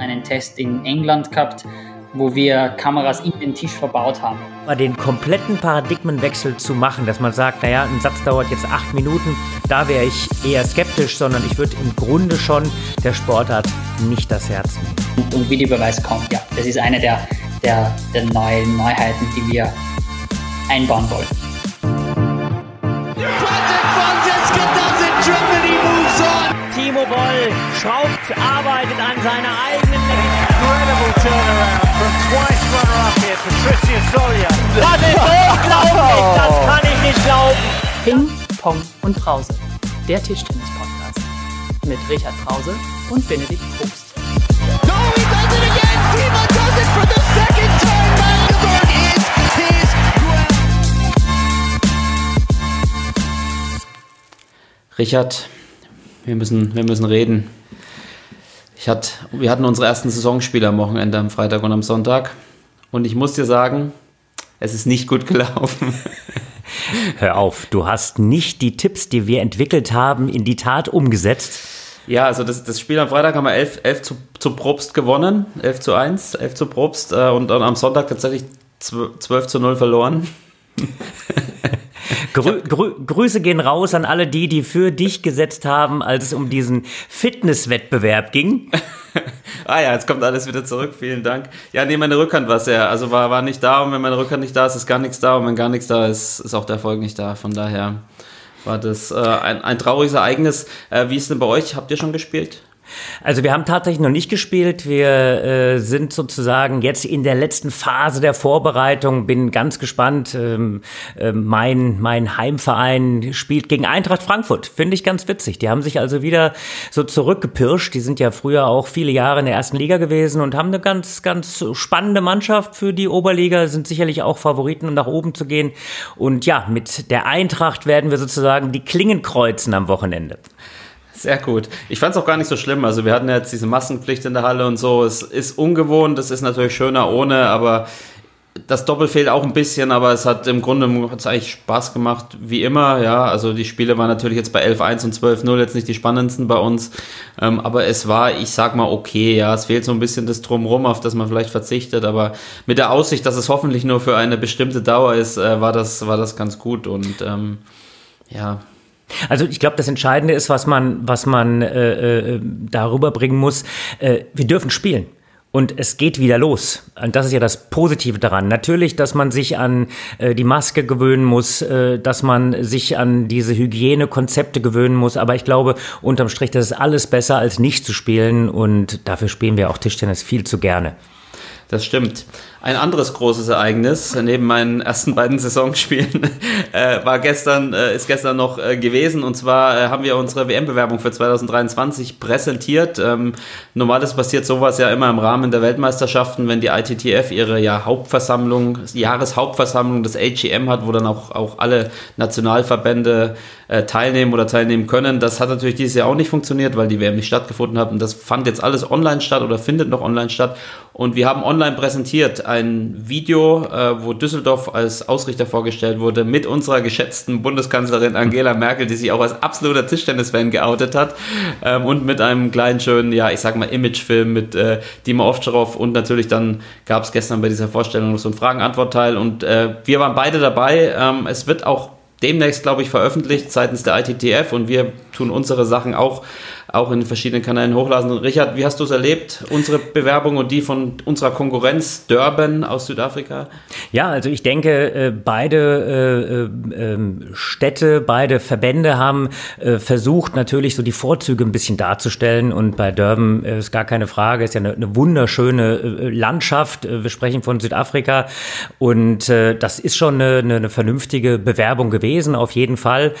einen Test in England gehabt, wo wir Kameras in den Tisch verbaut haben. Den kompletten Paradigmenwechsel zu machen, dass man sagt, naja, ein Satz dauert jetzt acht Minuten, da wäre ich eher skeptisch, sondern ich würde im Grunde schon der Sportart nicht das Herz nehmen. Und, und Videobeweis kommt, ja. Das ist eine der, der, der neuen Neuheiten, die wir einbauen wollen. Boll schraubt, arbeitet an seiner eigenen Incredible turnaround from twice runner-up here, Patricia Solia. Das ist unglaublich, das kann ich nicht glauben. Ping, Pong und Brause, der Tischtennis-Podcast mit Richard Brause und Benedikt Probst. No, he does it again! Timo does it for the second time! Magdeburg is his Richard, wir müssen, wir müssen reden. Ich hat, wir hatten unsere ersten Saisonspiele am Wochenende, am Freitag und am Sonntag. Und ich muss dir sagen, es ist nicht gut gelaufen. Hör auf, du hast nicht die Tipps, die wir entwickelt haben, in die Tat umgesetzt. Ja, also das, das Spiel am Freitag haben wir 11, 11 zu, zu Probst gewonnen, 11 zu 1, 11 zu Probst äh, und dann am Sonntag tatsächlich 12 zu 0 verloren. Grü Grü Grüße gehen raus an alle die, die für dich gesetzt haben, als es um diesen Fitnesswettbewerb ging. ah ja, jetzt kommt alles wieder zurück. Vielen Dank. Ja, nee, meine Rückhand war sehr, also war, war nicht da und wenn meine Rückhand nicht da ist, ist gar nichts da und wenn gar nichts da ist, ist auch der Erfolg nicht da. Von daher war das äh, ein, ein trauriges Ereignis. Äh, wie ist denn bei euch? Habt ihr schon gespielt? Also wir haben tatsächlich noch nicht gespielt. Wir äh, sind sozusagen jetzt in der letzten Phase der Vorbereitung. Bin ganz gespannt. Ähm, äh, mein, mein Heimverein spielt gegen Eintracht Frankfurt. Finde ich ganz witzig. Die haben sich also wieder so zurückgepirscht. Die sind ja früher auch viele Jahre in der ersten Liga gewesen und haben eine ganz, ganz spannende Mannschaft für die Oberliga. Sind sicherlich auch Favoriten, um nach oben zu gehen. Und ja, mit der Eintracht werden wir sozusagen die Klingen kreuzen am Wochenende. Sehr gut. Ich fand es auch gar nicht so schlimm. Also wir hatten jetzt diese Maskenpflicht in der Halle und so. Es ist ungewohnt, es ist natürlich schöner ohne, aber das Doppel fehlt auch ein bisschen, aber es hat im Grunde hat's eigentlich Spaß gemacht, wie immer. Ja, also die Spiele waren natürlich jetzt bei 11-1 und 12-0 jetzt nicht die spannendsten bei uns, ähm, aber es war, ich sag mal, okay. Ja, es fehlt so ein bisschen das Drumrum, auf das man vielleicht verzichtet, aber mit der Aussicht, dass es hoffentlich nur für eine bestimmte Dauer ist, äh, war das war das ganz gut und ähm, ja, also ich glaube, das Entscheidende ist, was man, was man äh, äh, darüber bringen muss. Äh, wir dürfen spielen. Und es geht wieder los. Und das ist ja das Positive daran. Natürlich, dass man sich an äh, die Maske gewöhnen muss, äh, dass man sich an diese Hygienekonzepte gewöhnen muss. Aber ich glaube, unterm Strich, das ist alles besser, als nicht zu spielen. Und dafür spielen wir auch Tischtennis viel zu gerne. Das stimmt. Ein anderes großes Ereignis neben meinen ersten beiden Saisonspielen äh, war gestern, äh, ist gestern noch äh, gewesen. Und zwar äh, haben wir unsere WM-Bewerbung für 2023 präsentiert. Ähm, normales passiert sowas ja immer im Rahmen der Weltmeisterschaften, wenn die ITTF ihre ja, Hauptversammlung, Jahreshauptversammlung des AGM hat, wo dann auch, auch alle Nationalverbände äh, teilnehmen oder teilnehmen können. Das hat natürlich dieses Jahr auch nicht funktioniert, weil die WM nicht stattgefunden hat. Und das fand jetzt alles online statt oder findet noch online statt. Und wir haben online präsentiert ein Video, äh, wo Düsseldorf als Ausrichter vorgestellt wurde, mit unserer geschätzten Bundeskanzlerin Angela Merkel, die sich auch als absoluter Tischtennis-Fan geoutet hat, ähm, und mit einem kleinen schönen, ja, ich sag mal, Imagefilm mit äh, Dima Ovtcharov. Und natürlich dann gab es gestern bei dieser Vorstellung noch so ein Fragen-Antwort-Teil. Und äh, wir waren beide dabei. Ähm, es wird auch demnächst, glaube ich, veröffentlicht seitens der ITTF und wir tun unsere Sachen auch auch in verschiedenen Kanälen hochladen. Richard, wie hast du es erlebt, unsere Bewerbung und die von unserer Konkurrenz Durban aus Südafrika? Ja, also ich denke, äh, beide äh, äh, ähm, Städte, beide Verbände haben versucht, natürlich so die Vorzüge ein bisschen darzustellen. Und bei Durban ist gar keine Frage, ist ja eine, eine wunderschöne Landschaft. Wir sprechen von Südafrika. Und das ist schon eine, eine vernünftige Bewerbung gewesen, auf jeden Fall.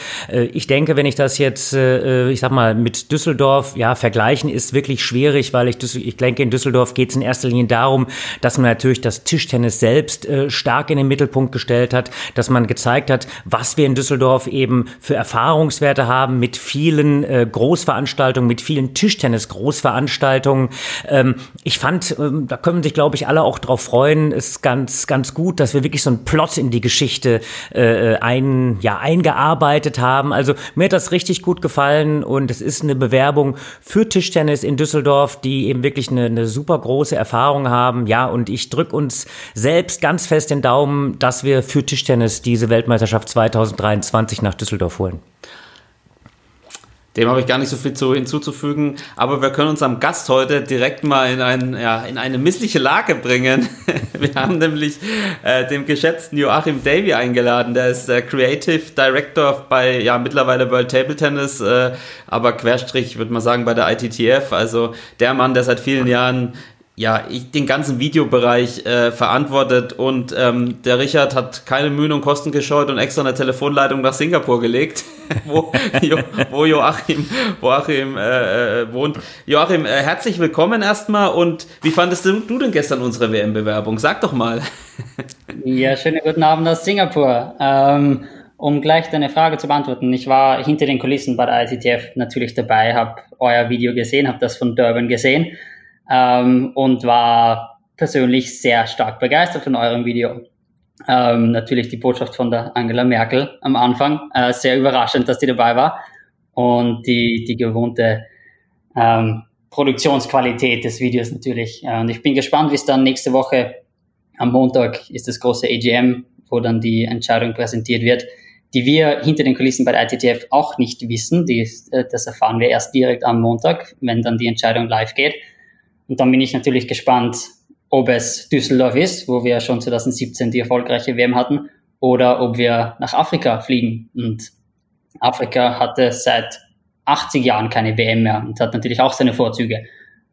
Ich denke, wenn ich das jetzt, ich sag mal, mit Düsseldorf Düsseldorf, ja, vergleichen ist wirklich schwierig, weil ich, ich denke, in Düsseldorf geht es in erster Linie darum, dass man natürlich das Tischtennis selbst äh, stark in den Mittelpunkt gestellt hat, dass man gezeigt hat, was wir in Düsseldorf eben für Erfahrungswerte haben mit vielen äh, Großveranstaltungen, mit vielen Tischtennis-Großveranstaltungen. Ähm, ich fand, ähm, da können sich, glaube ich, alle auch drauf freuen, ist ganz, ganz gut, dass wir wirklich so einen Plot in die Geschichte äh, ein, ja, eingearbeitet haben. Also mir hat das richtig gut gefallen und es ist eine Bewerbung Werbung für Tischtennis in Düsseldorf, die eben wirklich eine, eine super große Erfahrung haben. Ja, und ich drücke uns selbst ganz fest den Daumen, dass wir für Tischtennis diese Weltmeisterschaft 2023 nach Düsseldorf holen. Dem habe ich gar nicht so viel zu, hinzuzufügen, aber wir können unserem Gast heute direkt mal in, ein, ja, in eine missliche Lage bringen. Wir haben nämlich äh, den geschätzten Joachim Davy eingeladen, der ist äh, Creative Director bei ja mittlerweile World Table Tennis, äh, aber Querstrich würde man sagen bei der ITTF, also der Mann, der seit vielen Jahren ja, ich den ganzen Videobereich äh, verantwortet und ähm, der Richard hat keine Mühen und Kosten gescheut und extra eine Telefonleitung nach Singapur gelegt, wo, jo, wo Joachim, Joachim äh, äh, wohnt. Joachim, äh, herzlich willkommen erstmal und wie fandest du, denn gestern unsere WM-Bewerbung? Sag doch mal. ja, schönen guten Abend aus Singapur. Ähm, um gleich deine Frage zu beantworten, ich war hinter den Kulissen bei der ICTF natürlich dabei, habe euer Video gesehen, habe das von Durban gesehen ähm, und war persönlich sehr stark begeistert von eurem Video. Ähm, natürlich die Botschaft von der Angela Merkel am Anfang, äh, sehr überraschend, dass die dabei war und die, die gewohnte ähm, Produktionsqualität des Videos natürlich. Äh, und ich bin gespannt, wie es dann nächste Woche am Montag ist das große AGM, wo dann die Entscheidung präsentiert wird, die wir hinter den Kulissen bei der ITTF auch nicht wissen. Die, äh, das erfahren wir erst direkt am Montag, wenn dann die Entscheidung live geht. Und dann bin ich natürlich gespannt, ob es Düsseldorf ist, wo wir schon 2017 die erfolgreiche WM hatten, oder ob wir nach Afrika fliegen. Und Afrika hatte seit 80 Jahren keine WM mehr und hat natürlich auch seine Vorzüge.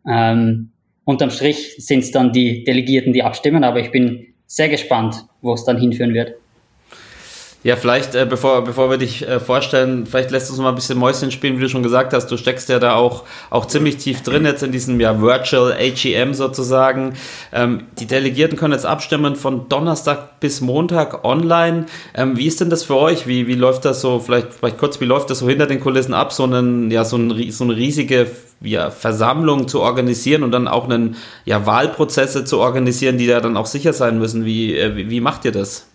Ähm, unterm Strich sind es dann die Delegierten, die abstimmen, aber ich bin sehr gespannt, wo es dann hinführen wird. Ja, vielleicht, äh, bevor, bevor wir dich äh, vorstellen, vielleicht lässt uns mal ein bisschen Mäuschen spielen, wie du schon gesagt hast. Du steckst ja da auch, auch ziemlich tief drin jetzt in diesem ja, Virtual AGM sozusagen. Ähm, die Delegierten können jetzt abstimmen von Donnerstag bis Montag online. Ähm, wie ist denn das für euch? Wie, wie läuft das so, vielleicht, vielleicht kurz, wie läuft das so hinter den Kulissen ab, so, einen, ja, so, ein, so eine riesige ja, Versammlung zu organisieren und dann auch einen ja, Wahlprozesse zu organisieren, die da dann auch sicher sein müssen? Wie, äh, wie, wie macht ihr das?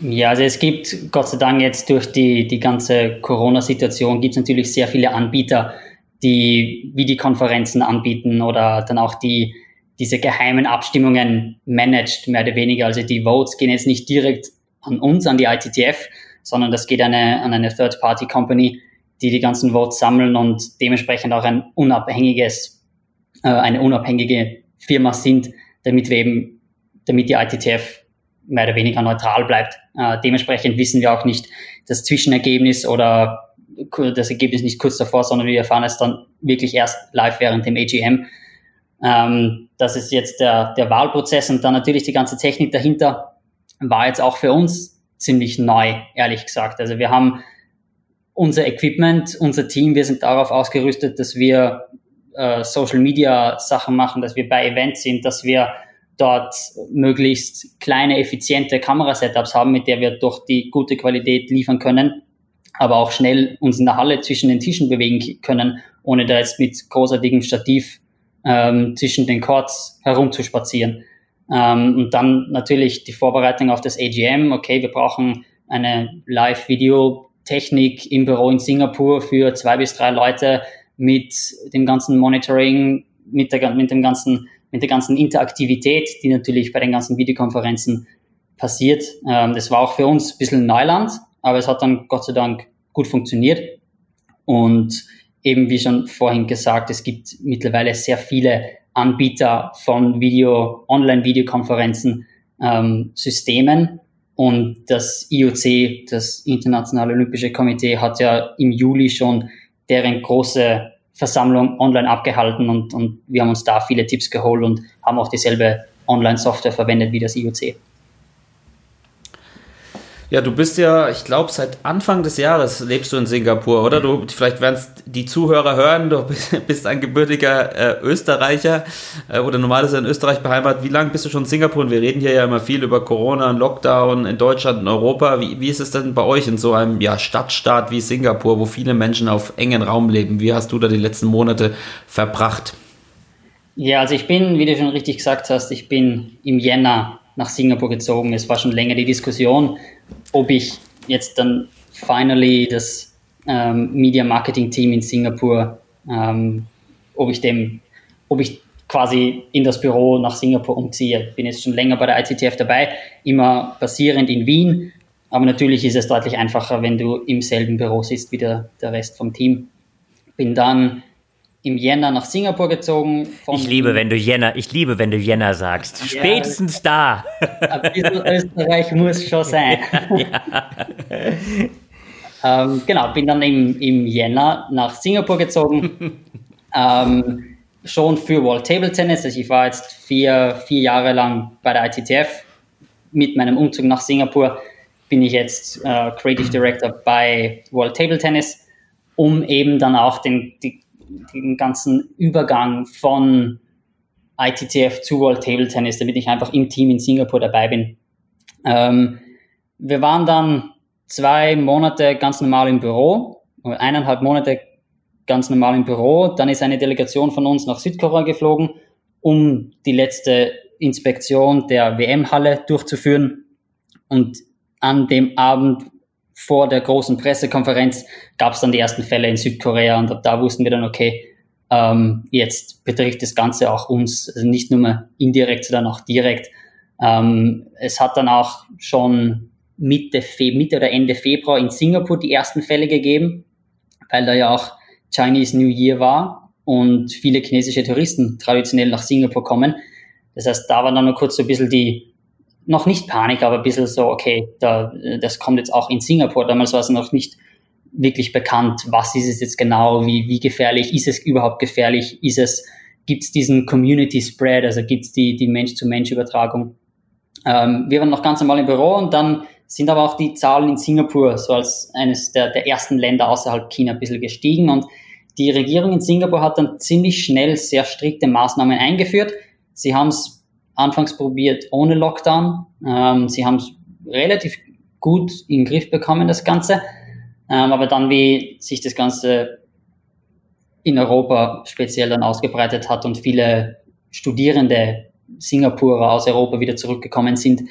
Ja, also es gibt Gott sei Dank jetzt durch die, die ganze Corona-Situation gibt es natürlich sehr viele Anbieter, die Videokonferenzen anbieten oder dann auch die diese geheimen Abstimmungen managt, mehr oder weniger. Also die Votes gehen jetzt nicht direkt an uns, an die ITTF, sondern das geht eine, an eine Third-Party-Company, die die ganzen Votes sammeln und dementsprechend auch ein unabhängiges, äh, eine unabhängige Firma sind, damit wir eben, damit die ITTF mehr oder weniger neutral bleibt. Äh, dementsprechend wissen wir auch nicht das Zwischenergebnis oder das Ergebnis nicht kurz davor, sondern wir erfahren es dann wirklich erst live während dem AGM. Ähm, das ist jetzt der, der Wahlprozess und dann natürlich die ganze Technik dahinter war jetzt auch für uns ziemlich neu, ehrlich gesagt. Also wir haben unser Equipment, unser Team, wir sind darauf ausgerüstet, dass wir äh, Social Media Sachen machen, dass wir bei Events sind, dass wir dort möglichst kleine, effiziente Kamerasetups haben, mit der wir durch die gute Qualität liefern können, aber auch schnell uns in der Halle zwischen den Tischen bewegen können, ohne da jetzt mit großartigem Stativ ähm, zwischen den Chords herumzuspazieren. Ähm, und dann natürlich die Vorbereitung auf das AGM. Okay, wir brauchen eine Live-Video-Technik im Büro in Singapur für zwei bis drei Leute mit dem ganzen Monitoring, mit, der, mit dem ganzen mit der ganzen Interaktivität, die natürlich bei den ganzen Videokonferenzen passiert. Ähm, das war auch für uns ein bisschen Neuland, aber es hat dann Gott sei Dank gut funktioniert. Und eben wie schon vorhin gesagt, es gibt mittlerweile sehr viele Anbieter von Video, Online-Videokonferenzen, ähm, Systemen. Und das IOC, das Internationale Olympische Komitee, hat ja im Juli schon deren große Versammlung online abgehalten und, und wir haben uns da viele Tipps geholt und haben auch dieselbe Online-Software verwendet wie das IOC. Ja, du bist ja, ich glaube, seit Anfang des Jahres lebst du in Singapur, oder? Du, vielleicht werden es die Zuhörer hören, du bist ein gebürtiger äh, Österreicher äh, oder normalerweise in Österreich beheimatet. Wie lange bist du schon in Singapur? Und wir reden hier ja immer viel über Corona, Lockdown in Deutschland, in Europa. Wie, wie ist es denn bei euch in so einem ja, Stadtstaat wie Singapur, wo viele Menschen auf engen Raum leben? Wie hast du da die letzten Monate verbracht? Ja, also ich bin, wie du schon richtig gesagt hast, ich bin im Jänner nach Singapur gezogen. Es war schon länger die Diskussion, ob ich jetzt dann finally das ähm, Media Marketing Team in Singapur ähm, ob ich dem, ob ich quasi in das Büro nach Singapur umziehe. Bin jetzt schon länger bei der ICTF dabei, immer basierend in Wien. Aber natürlich ist es deutlich einfacher, wenn du im selben Büro sitzt wie der, der Rest vom Team. Bin dann im Jänner nach Singapur gezogen. ich liebe, wenn du Jänner, ich liebe, wenn du Jänner sagst. Ja, Spätestens da. Ein bisschen Österreich muss schon sein. ähm, genau, bin dann im, im Jänner nach Singapur gezogen. ähm, schon für World Table Tennis. Also ich war jetzt vier, vier Jahre lang bei der ITTF. Mit meinem Umzug nach Singapur bin ich jetzt äh, Creative Director bei World Table Tennis, um eben dann auch den, die, den ganzen Übergang von ITTF zu World Table Tennis, damit ich einfach im Team in Singapur dabei bin. Ähm, wir waren dann zwei Monate ganz normal im Büro, eineinhalb Monate ganz normal im Büro. Dann ist eine Delegation von uns nach Südkorea geflogen, um die letzte Inspektion der WM-Halle durchzuführen. Und an dem Abend vor der großen Pressekonferenz gab es dann die ersten Fälle in Südkorea und da wussten wir dann, okay, ähm, jetzt betrifft das Ganze auch uns, also nicht nur indirekt, sondern auch direkt. Ähm, es hat dann auch schon Mitte, Fe Mitte oder Ende Februar in Singapur die ersten Fälle gegeben, weil da ja auch Chinese New Year war und viele chinesische Touristen traditionell nach Singapur kommen. Das heißt, da war dann nur kurz so ein bisschen die, noch nicht Panik, aber ein bisschen so, okay, da, das kommt jetzt auch in Singapur. Damals war es noch nicht wirklich bekannt, was ist es jetzt genau, wie, wie gefährlich, ist es überhaupt gefährlich, ist es, gibt es diesen Community Spread, also gibt es die, die Mensch-zu-Mensch-Übertragung. Ähm, wir waren noch ganz normal im Büro und dann sind aber auch die Zahlen in Singapur so als eines der, der ersten Länder außerhalb China ein bisschen gestiegen und die Regierung in Singapur hat dann ziemlich schnell sehr strikte Maßnahmen eingeführt. Sie haben es anfangs probiert ohne Lockdown. Ähm, sie haben es relativ gut in den Griff bekommen, das Ganze. Ähm, aber dann, wie sich das Ganze in Europa speziell dann ausgebreitet hat und viele Studierende Singapurer aus Europa wieder zurückgekommen sind,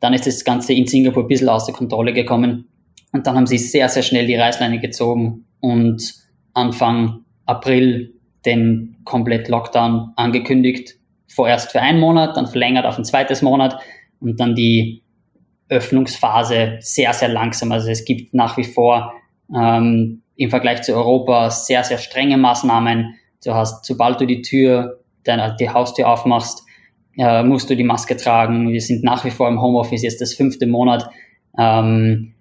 dann ist das Ganze in Singapur ein bisschen außer Kontrolle gekommen. Und dann haben sie sehr, sehr schnell die Reißleine gezogen und Anfang April den komplett Lockdown angekündigt vorerst für einen Monat, dann verlängert auf ein zweites Monat und dann die Öffnungsphase sehr, sehr langsam. Also es gibt nach wie vor ähm, im Vergleich zu Europa sehr, sehr strenge Maßnahmen. Du hast, sobald du die Tür, deine, die Haustür aufmachst, äh, musst du die Maske tragen. Wir sind nach wie vor im Homeoffice, jetzt das fünfte Monat. Ähm,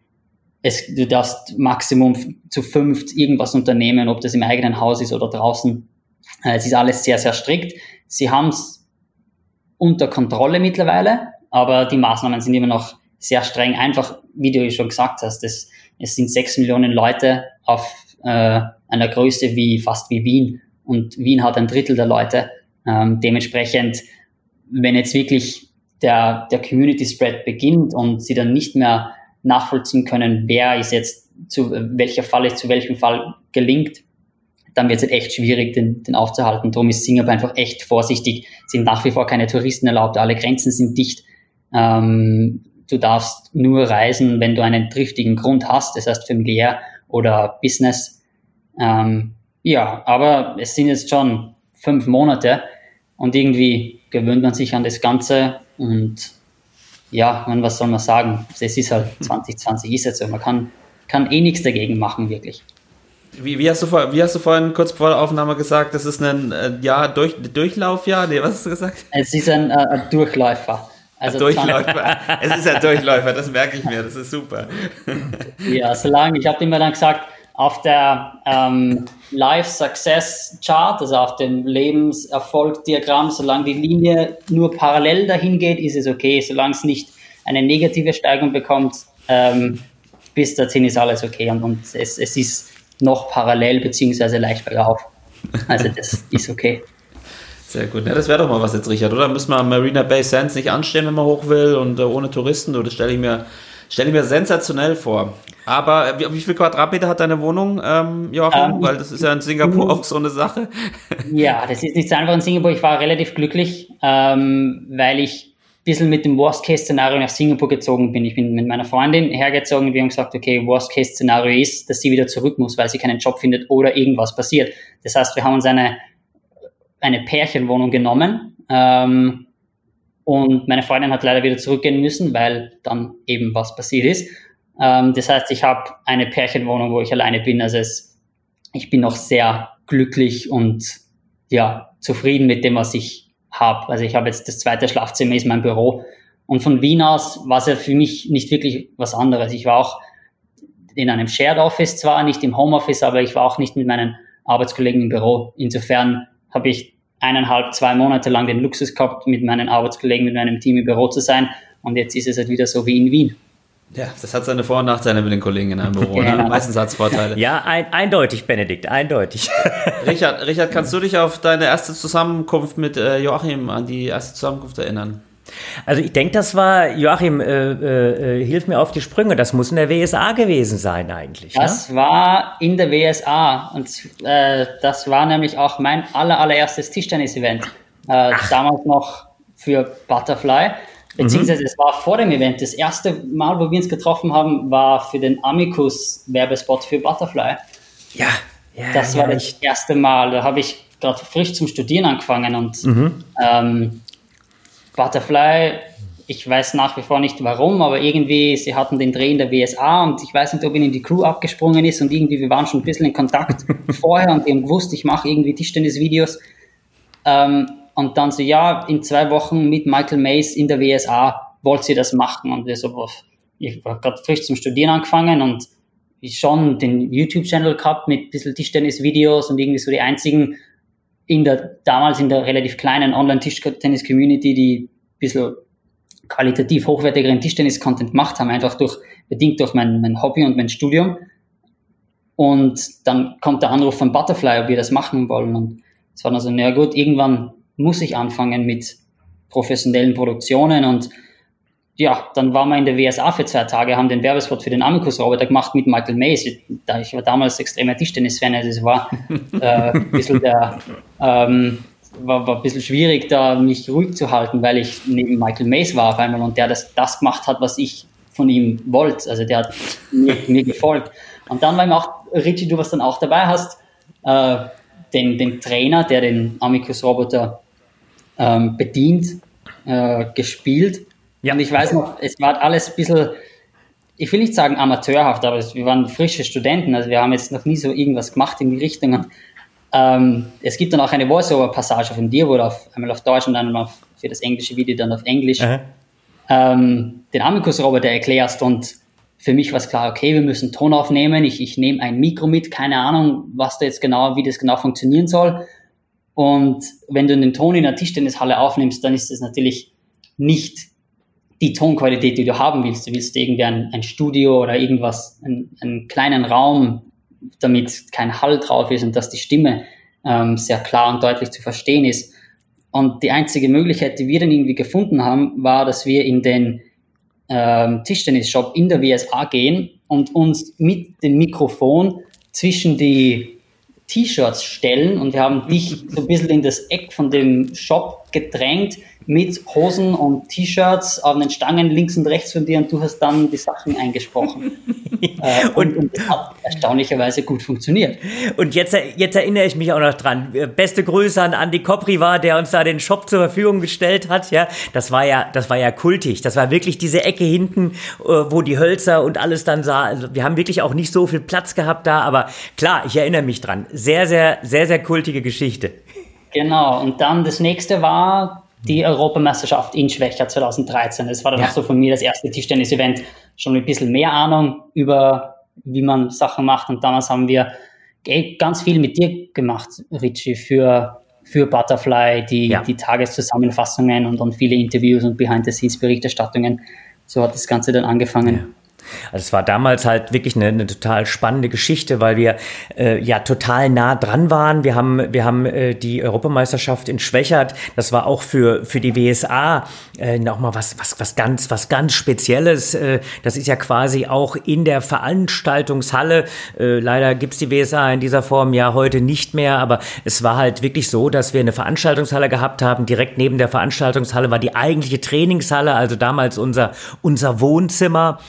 es, du darfst Maximum zu fünft irgendwas unternehmen, ob das im eigenen Haus ist oder draußen. Äh, es ist alles sehr, sehr strikt. Sie haben es unter Kontrolle mittlerweile, aber die Maßnahmen sind immer noch sehr streng. Einfach, wie du schon gesagt hast, es, es sind sechs Millionen Leute auf äh, einer Größe wie fast wie Wien und Wien hat ein Drittel der Leute. Ähm, dementsprechend, wenn jetzt wirklich der, der Community Spread beginnt und sie dann nicht mehr nachvollziehen können, wer ist jetzt zu welcher Fall ist zu welchem Fall gelingt, dann wird es halt echt schwierig, den, den aufzuhalten. Darum ist Singapur einfach echt vorsichtig. Es sind nach wie vor keine Touristen erlaubt, alle Grenzen sind dicht. Ähm, du darfst nur reisen, wenn du einen triftigen Grund hast, das heißt familiär oder Business. Ähm, ja, aber es sind jetzt schon fünf Monate und irgendwie gewöhnt man sich an das Ganze und ja, man, was soll man sagen? Es ist halt 2020 ist jetzt so. Man kann, kann eh nichts dagegen machen, wirklich. Wie, wie, hast du vor, wie hast du vorhin kurz vor der Aufnahme gesagt, das ist ein äh, Jahr durch, Durchlaufjahr? Nee, was hast du gesagt? Es ist ein äh, Durchläufer. Also Durchläufer. es ist ein Durchläufer, das merke ich mir, das ist super. ja, solange, ich habe immer dann gesagt, auf der ähm, Life Success Chart, also auf dem Lebenserfolg-Diagramm, solange die Linie nur parallel dahin geht, ist es okay. Solange es nicht eine negative Steigung bekommt, ähm, bis dorthin ist alles okay. Und, und es, es ist noch parallel beziehungsweise leicht bergauf. Also das ist okay. Sehr gut. Ja, das wäre doch mal was jetzt, Richard, oder? Müssen wir am Marina Bay Sands nicht anstehen, wenn man hoch will und äh, ohne Touristen? Das stelle ich, mir, ich mir sensationell vor. Aber äh, wie, wie viel Quadratmeter hat deine Wohnung, ähm, Joachim? Ähm, Weil das ist ja in Singapur auch so eine Sache. Ja, das ist nicht so einfach in Singapur. Ich war relativ glücklich, ähm, weil ich bisschen mit dem Worst-Case-Szenario nach Singapur gezogen bin. Ich bin mit meiner Freundin hergezogen und wir haben gesagt, okay, Worst-Case-Szenario ist, dass sie wieder zurück muss, weil sie keinen Job findet oder irgendwas passiert. Das heißt, wir haben uns eine, eine Pärchenwohnung genommen ähm, und meine Freundin hat leider wieder zurückgehen müssen, weil dann eben was passiert ist. Ähm, das heißt, ich habe eine Pärchenwohnung, wo ich alleine bin. Also es, ich bin noch sehr glücklich und ja, zufrieden mit dem, was ich habe. Also ich habe jetzt das zweite Schlafzimmer ist mein Büro. Und von Wien aus war es ja für mich nicht wirklich was anderes. Ich war auch in einem Shared Office zwar, nicht im Homeoffice, aber ich war auch nicht mit meinen Arbeitskollegen im Büro. Insofern habe ich eineinhalb, zwei Monate lang den Luxus gehabt, mit meinen Arbeitskollegen, mit meinem Team im Büro zu sein. Und jetzt ist es halt wieder so wie in Wien. Ja, das hat seine Vor- und Nachteile mit den Kollegen in einem Büro. Ne? Meistens hat es Vorteile. Ja, ein, eindeutig, Benedikt, eindeutig. Richard, Richard, kannst du dich auf deine erste Zusammenkunft mit äh, Joachim, an die erste Zusammenkunft erinnern? Also ich denke, das war, Joachim, äh, äh, hilf mir auf die Sprünge, das muss in der WSA gewesen sein eigentlich. Das ne? war in der WSA und äh, das war nämlich auch mein aller, allererstes Tischtennis-Event. Äh, damals noch für Butterfly. Beziehungsweise es war vor dem Event. Das erste Mal, wo wir uns getroffen haben, war für den Amicus-Werbespot für Butterfly. Ja, ja Das ja, war das erste Mal. Da habe ich gerade frisch zum Studieren angefangen und ähm, Butterfly, ich weiß nach wie vor nicht warum, aber irgendwie, sie hatten den Dreh in der WSA und ich weiß nicht, ob ihnen die Crew abgesprungen ist und irgendwie, wir waren schon ein bisschen in Kontakt vorher und die haben gewusst, ich mache irgendwie Tischtennis-Videos. Ähm, und dann so, ja, in zwei Wochen mit Michael Mays in der WSA wollt ihr das machen. Und wir so, ich war gerade frisch zum Studieren angefangen und schon den YouTube-Channel gehabt mit ein bisschen Tischtennis-Videos und irgendwie so die einzigen in der, damals in der relativ kleinen Online-Tischtennis-Community, die ein bisschen qualitativ hochwertigeren Tischtennis-Content gemacht haben, einfach durch, bedingt durch mein, mein Hobby und mein Studium. Und dann kommt der Anruf von Butterfly, ob wir das machen wollen. Und es war dann so, na gut, irgendwann muss ich anfangen mit professionellen Produktionen und ja, dann waren wir in der WSA für zwei Tage, haben den Werbespot für den Amicus-Roboter gemacht mit Michael Mays. Ich war damals extremer Tischtennis-Fan, also es war äh, ein bisschen der, ähm, war, war ein bisschen schwierig, da mich ruhig zu halten, weil ich neben Michael Mays war auf einmal und der das, das gemacht hat, was ich von ihm wollte. Also der hat mir, mir gefolgt. Und dann war ihm auch, Richie, du was dann auch dabei hast, äh, den, den Trainer, der den Amicus-Roboter ähm, bedient, äh, gespielt. Ja. Und ich weiß noch, es war alles ein bisschen, ich will nicht sagen amateurhaft, aber es, wir waren frische Studenten, also wir haben jetzt noch nie so irgendwas gemacht in die Richtung. Und, ähm, es gibt dann auch eine Voice-Over-Passage von dir, wo du auf, einmal auf Deutsch und dann auf, für das englische Video dann auf Englisch Aha. ähm, den Amicus-Roboter erklärst und für mich war es klar, okay, wir müssen Ton aufnehmen, ich, ich nehme ein Mikro mit, keine Ahnung, was da jetzt genau, wie das genau funktionieren soll. Und wenn du den Ton in der Tischtennishalle aufnimmst, dann ist das natürlich nicht die Tonqualität, die du haben willst. Du willst irgendwie ein, ein Studio oder irgendwas, einen, einen kleinen Raum, damit kein Hall drauf ist und dass die Stimme ähm, sehr klar und deutlich zu verstehen ist. Und die einzige Möglichkeit, die wir dann irgendwie gefunden haben, war, dass wir in den ähm, Tischtennis-Shop in der WSA gehen und uns mit dem Mikrofon zwischen die T-Shirts stellen und wir haben dich so ein bisschen in das Eck von dem Shop gedrängt mit Hosen und T-Shirts auf den Stangen links und rechts von dir und du hast dann die Sachen eingesprochen. äh, und, und das hat erstaunlicherweise gut funktioniert. Und jetzt, jetzt erinnere ich mich auch noch dran. Beste Grüße an Andy Kopriva, der uns da den Shop zur Verfügung gestellt hat. Ja, das war ja, das war ja kultig. Das war wirklich diese Ecke hinten, äh, wo die Hölzer und alles dann sah. Also wir haben wirklich auch nicht so viel Platz gehabt da, aber klar, ich erinnere mich dran. Sehr, sehr, sehr, sehr kultige Geschichte. Genau. Und dann das nächste war die Europameisterschaft in Schwächer 2013. Das war dann Ja. auch so von mir das erste Tischtennis-Event. Schon ein bisschen mehr Ahnung über, wie man Sachen macht. Und damals haben wir eh ganz viel mit dir gemacht, Richie, für, für Butterfly, die, Ja. die Tageszusammenfassungen und, und viele Interviews und Behind-the-Scenes-Berichterstattungen. So hat das Ganze dann angefangen. Also es war damals halt wirklich eine, eine total spannende Geschichte, weil wir äh, ja total nah dran waren. Wir haben, wir haben äh, die Europameisterschaft in Schwächert. Das war auch für, für die WSA äh, nochmal was, was, was ganz, was ganz Spezielles. Äh, das ist ja quasi auch in der Veranstaltungshalle. Äh, leider gibt's die WSA in dieser Form ja heute nicht mehr, aber es war halt wirklich so, dass wir eine Veranstaltungshalle gehabt haben. Direkt neben der Veranstaltungshalle war die eigentliche Trainingshalle, also damals unser, unser Wohnzimmer.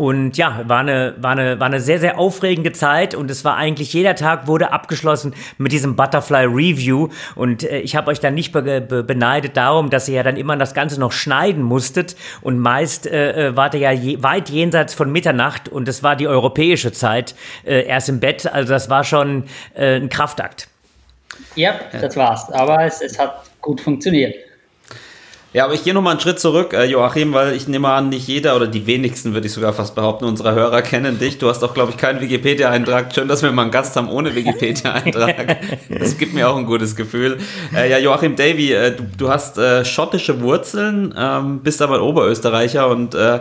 Und ja, war eine, war, eine, war eine sehr, sehr aufregende Zeit und es war eigentlich jeder Tag wurde abgeschlossen mit diesem Butterfly Review. Und äh, ich habe euch dann nicht be be beneidet darum, dass ihr ja dann immer das Ganze noch schneiden musstet. Und meist äh, äh wart ihr ja je, weit jenseits von Mitternacht und es war die europäische Zeit äh, erst im Bett. Also das war schon äh, ein Kraftakt. Ja, das war's. Aber es, es hat gut funktioniert. Ja, aber ich gehe nochmal einen Schritt zurück, äh, Joachim, weil ich nehme an, nicht jeder oder die wenigsten, würde ich sogar fast behaupten, unserer Hörer kennen dich. Du hast auch, glaube ich, keinen Wikipedia-Eintrag. Schön, dass wir mal einen Gast haben ohne Wikipedia-Eintrag. das gibt mir auch ein gutes Gefühl. Äh, ja, Joachim Davy, äh, du, du, hast äh, schottische Wurzeln, ähm, bist aber Oberösterreicher und äh,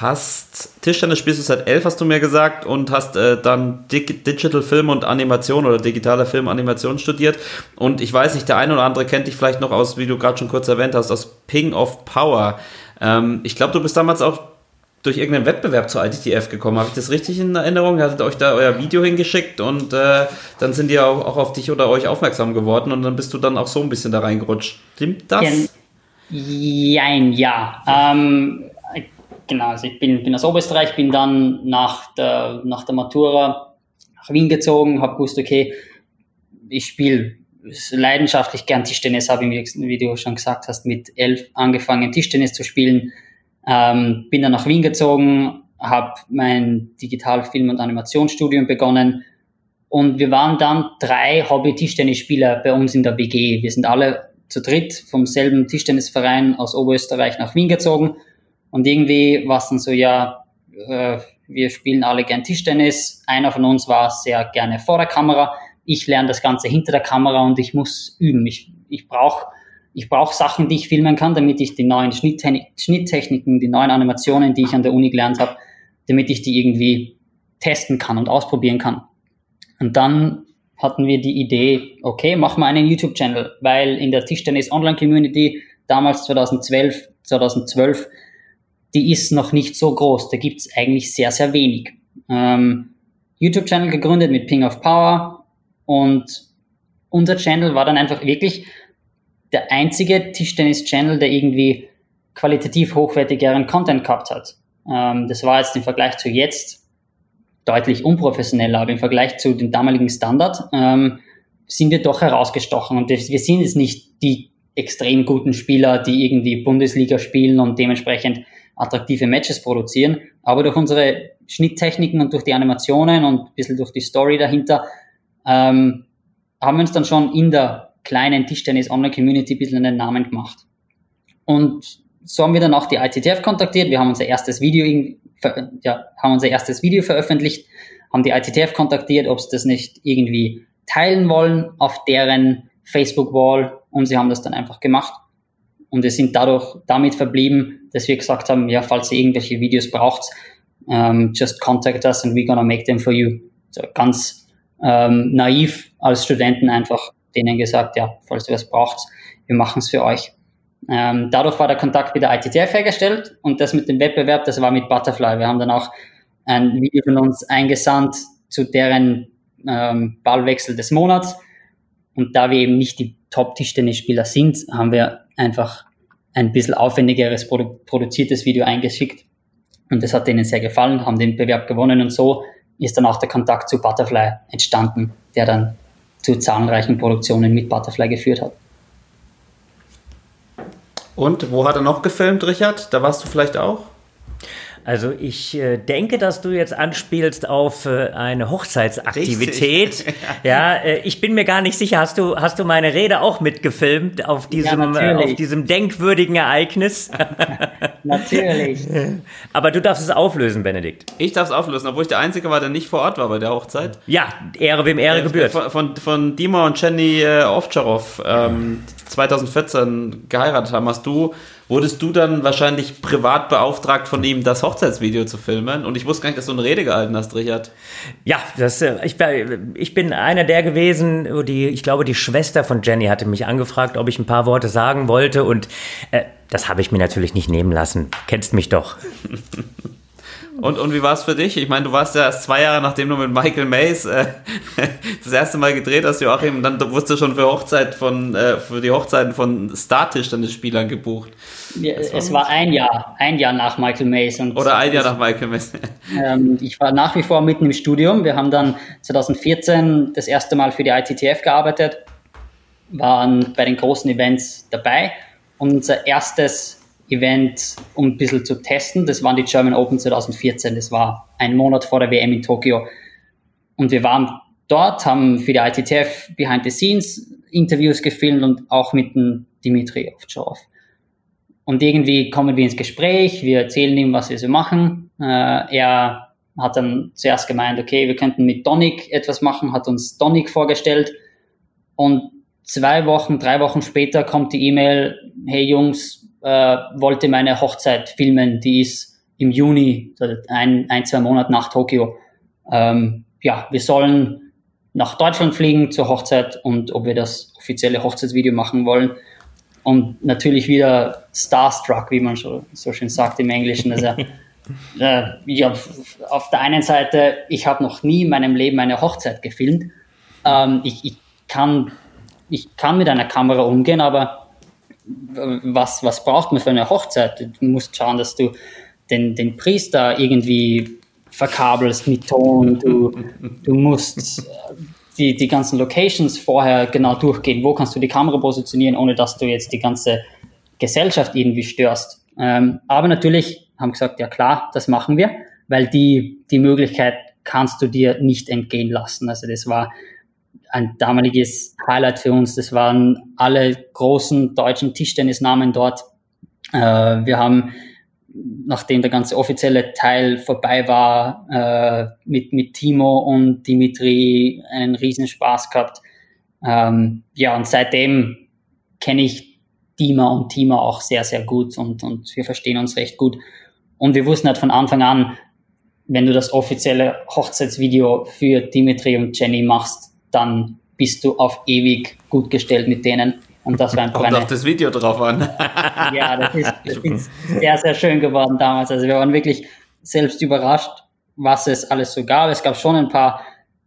hast Tischtennis spielst du seit elf, hast du mir gesagt, und hast äh, dann Dig Digital Film und Animation oder digitale Film Animation studiert. Und ich weiß nicht, der eine oder andere kennt dich vielleicht noch aus, wie du gerade schon kurz erwähnt hast, aus Ping of Power. Ähm, ich glaube, du bist damals auch durch irgendeinen Wettbewerb zur ITTF gekommen. Habe ich das richtig in Erinnerung? Ihr hattet euch da euer Video hingeschickt und äh, dann sind die auch, auch, auf dich oder euch aufmerksam geworden und dann bist du dann auch so ein bisschen da reingerutscht. Stimmt das? Jein, ja. Ähm, genau, also ich bin, bin aus Oberösterreich, bin dann nach der, nach der Matura nach Wien gezogen, habe gewusst, okay, ich spiele leidenschaftlich gern Tischtennis, habe ich, wie du schon gesagt hast, mit elf angefangen Tischtennis zu spielen. Ähm, bin dann nach Wien gezogen, habe mein Digital-Film- und Animationsstudium begonnen und wir waren dann drei Hobby-Tischtennisspieler bei uns in der WG. Wir sind alle zu dritt vom selben Tischtennisverein aus Oberösterreich nach Wien gezogen und irgendwie war es dann so, ja, äh, wir spielen alle gern Tischtennis. Einer von uns war sehr gerne vor der Kamera. Ich lerne das Ganze hinter der Kamera und ich muss üben. Ich, ich brauche ich brauch Sachen, die ich filmen kann, damit ich die neuen Schnitttechniken, die neuen Animationen, die ich an der Uni gelernt habe, damit ich die irgendwie testen kann und ausprobieren kann. Und dann hatten wir die Idee, okay, machen wir einen YouTube-Channel, weil in der Tischtennis Online Community damals 2012, 2012 die ist noch nicht so groß. Da gibt's eigentlich sehr, sehr wenig. Ähm, YouTube-Channel gegründet mit Ping of Power und unser Channel war dann einfach wirklich der einzige Tischtennis-Channel, der irgendwie qualitativ hochwertigeren Content gehabt hat. Ähm, das war jetzt im Vergleich zu jetzt deutlich unprofessioneller, aber im Vergleich zu dem damaligen Standard ähm, sind wir doch herausgestochen und wir sind jetzt nicht die extrem guten Spieler, die irgendwie Bundesliga spielen und dementsprechend attraktive Matches produzieren. Aber durch unsere Schnitttechniken und durch die Animationen und ein bisschen durch die Story dahinter ähm, haben wir uns dann schon in der kleinen Tischtennis-Online-Community ein bisschen einen Namen gemacht. Und so haben wir dann auch die ITTF kontaktiert. Wir haben unser erstes Video, ja, haben unser erstes Video veröffentlicht, haben die ITTF kontaktiert, ob sie das nicht irgendwie teilen wollen auf deren Facebook-Wall und sie haben das dann einfach gemacht. Und wir sind dadurch damit verblieben, dass wir gesagt haben, ja, falls ihr irgendwelche Videos braucht, um, ähm, just contact us and we're gonna make them for you. So ganz ähm, naiv als Studenten einfach denen gesagt, ja, falls ihr was braucht, wir machen es für euch. Ähm, dadurch war der Kontakt mit der ITTF hergestellt und das mit dem Wettbewerb, das war mit Butterfly. Wir haben dann auch ein Video von uns eingesandt zu deren ähm, Ballwechsel des Monats. Und da wir eben nicht die Top-Tischtennisspieler sind, haben wir einfach ein bisschen aufwendigeres produ produziertes Video eingeschickt. Und das hat denen sehr gefallen, haben den Bewerb gewonnen und so ist dann auch der Kontakt zu Butterfly entstanden, der dann zu zahlreichen Produktionen mit Butterfly geführt hat. Und wo hat er noch gefilmt, Richard? Da warst du vielleicht auch? Also ich äh, denke, dass du jetzt anspielst auf äh, eine Hochzeitsaktivität. ja, äh, ich bin mir gar nicht sicher. Hast du hast du meine Rede auch mitgefilmt auf diesem ja, auf diesem denkwürdigen Ereignis? natürlich. Aber du darfst es auflösen, Benedikt. Ich darf es auflösen, obwohl ich der Einzige war, der nicht vor Ort war bei der Hochzeit. Ja, Ehre wem Ehre gebührt. Von, von, von Dima und Jenny äh, Ovtcharov ähm, 2014 geheiratet haben, hast du Wurdest du dann wahrscheinlich privat beauftragt von ihm, das Hochzeitsvideo zu filmen. Und ich wusste gar nicht, dass du eine Rede gehalten hast, Richard. Ja, das, äh, ich, ich bin einer der gewesen, die, ich glaube, die Schwester von Jenny hatte mich angefragt, ob ich ein paar Worte sagen wollte. Und äh, das habe ich mir natürlich nicht nehmen lassen. Kennst mich doch. Und, und wie war es für dich? Ich meine, du warst ja erst zwei Jahre, nachdem du mit Michael Mays äh, das erste Mal gedreht hast, Joachim, und dann wurdest du schon für Hochzeit von, äh, für die Hochzeiten von statisch dann den Spielern gebucht. Ja, es war ein Jahr, ein Jahr nach Michael Mays. Und Oder ein Jahr nach Michael Mays. ähm, ich war nach wie vor mitten im Studium. Wir haben dann 2014 das erste Mal für die ITTF gearbeitet, waren bei den großen Events dabei. Und unser erstes Event, um ein bisschen zu testen. Das waren die German Open 2014. Das war ein Monat vor der WM in Tokio. Und wir waren dort, haben für die ITTF Behind the Scenes Interviews gefilmt und auch mit dem Dimitri Ovtcharov. Und irgendwie kommen wir ins Gespräch, wir erzählen ihm, was wir so machen. Äh, er hat dann zuerst gemeint, okay, wir könnten mit Donic etwas machen, hat uns Donic vorgestellt. Und zwei Wochen, drei Wochen später kommt die E-Mail, hey Jungs, äh, wollte meine Hochzeit filmen, die ist im Juni, ein, ein zwei Monate nach Tokio. Ähm, ja, wir sollen nach Deutschland fliegen zur Hochzeit und ob wir das offizielle Hochzeitsvideo machen wollen. Und natürlich wieder starstruck, wie man so, so schön sagt im Englischen. Also, äh, ja, auf der einen Seite, ich habe noch nie in meinem Leben eine Hochzeit gefilmt. Ähm, ich, ich, kann, ich kann mit einer Kamera umgehen, aber was, was braucht man für eine Hochzeit? Du musst schauen, dass du den, den Priester irgendwie verkabelst mit Ton. Du, du musst die, die ganzen Locations vorher genau durchgehen. Wo kannst du die Kamera positionieren, ohne dass du jetzt die ganze Gesellschaft irgendwie störst? Ähm, aber natürlich haben gesagt, ja klar, das machen wir, weil die, die Möglichkeit kannst du dir nicht entgehen lassen. Also das war ein damaliges Highlight für uns. Das waren alle großen deutschen Tischtennisnamen dort. Äh, wir haben, nachdem der ganze offizielle Teil vorbei war, äh, mit, mit Timo und Dimitri einen riesen Spaß gehabt. Ähm, ja, und seitdem kenne ich Dima und Tima auch sehr, sehr gut und, und wir verstehen uns recht gut. Und wir wussten halt von Anfang an, wenn du das offizielle Hochzeitsvideo für Dimitri und Jenny machst, dann bist du auf ewig gut gestellt mit denen. Und das war einfach Kommt eine, auf das Video drauf an. ja, das ist, das ist sehr, sehr schön geworden damals. Also wir waren wirklich selbst überrascht, was es alles so gab. Es gab schon ein paar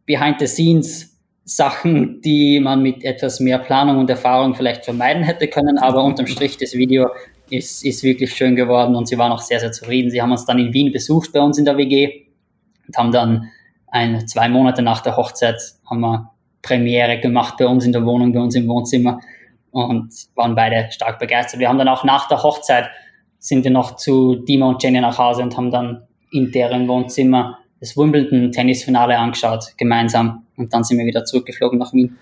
Behind-the-Scenes Sachen, die man mit etwas mehr Planung und Erfahrung vielleicht vermeiden hätte können, aber unterm Strich das Video ist, ist wirklich schön geworden und sie waren auch sehr, sehr zufrieden. Sie haben uns dann in Wien besucht bei uns in der WG und haben dann ein, zwei Monate nach der Hochzeit haben wir Premiere gemacht bei uns in der Wohnung, bei uns im Wohnzimmer und waren beide stark begeistert. Wir haben dann auch nach der Hochzeit sind wir noch zu Dima und Jenny nach Hause und haben dann in deren Wohnzimmer das Wimbledon Tennisfinale angeschaut, gemeinsam. Und dann sind wir wieder zurückgeflogen nach Wien.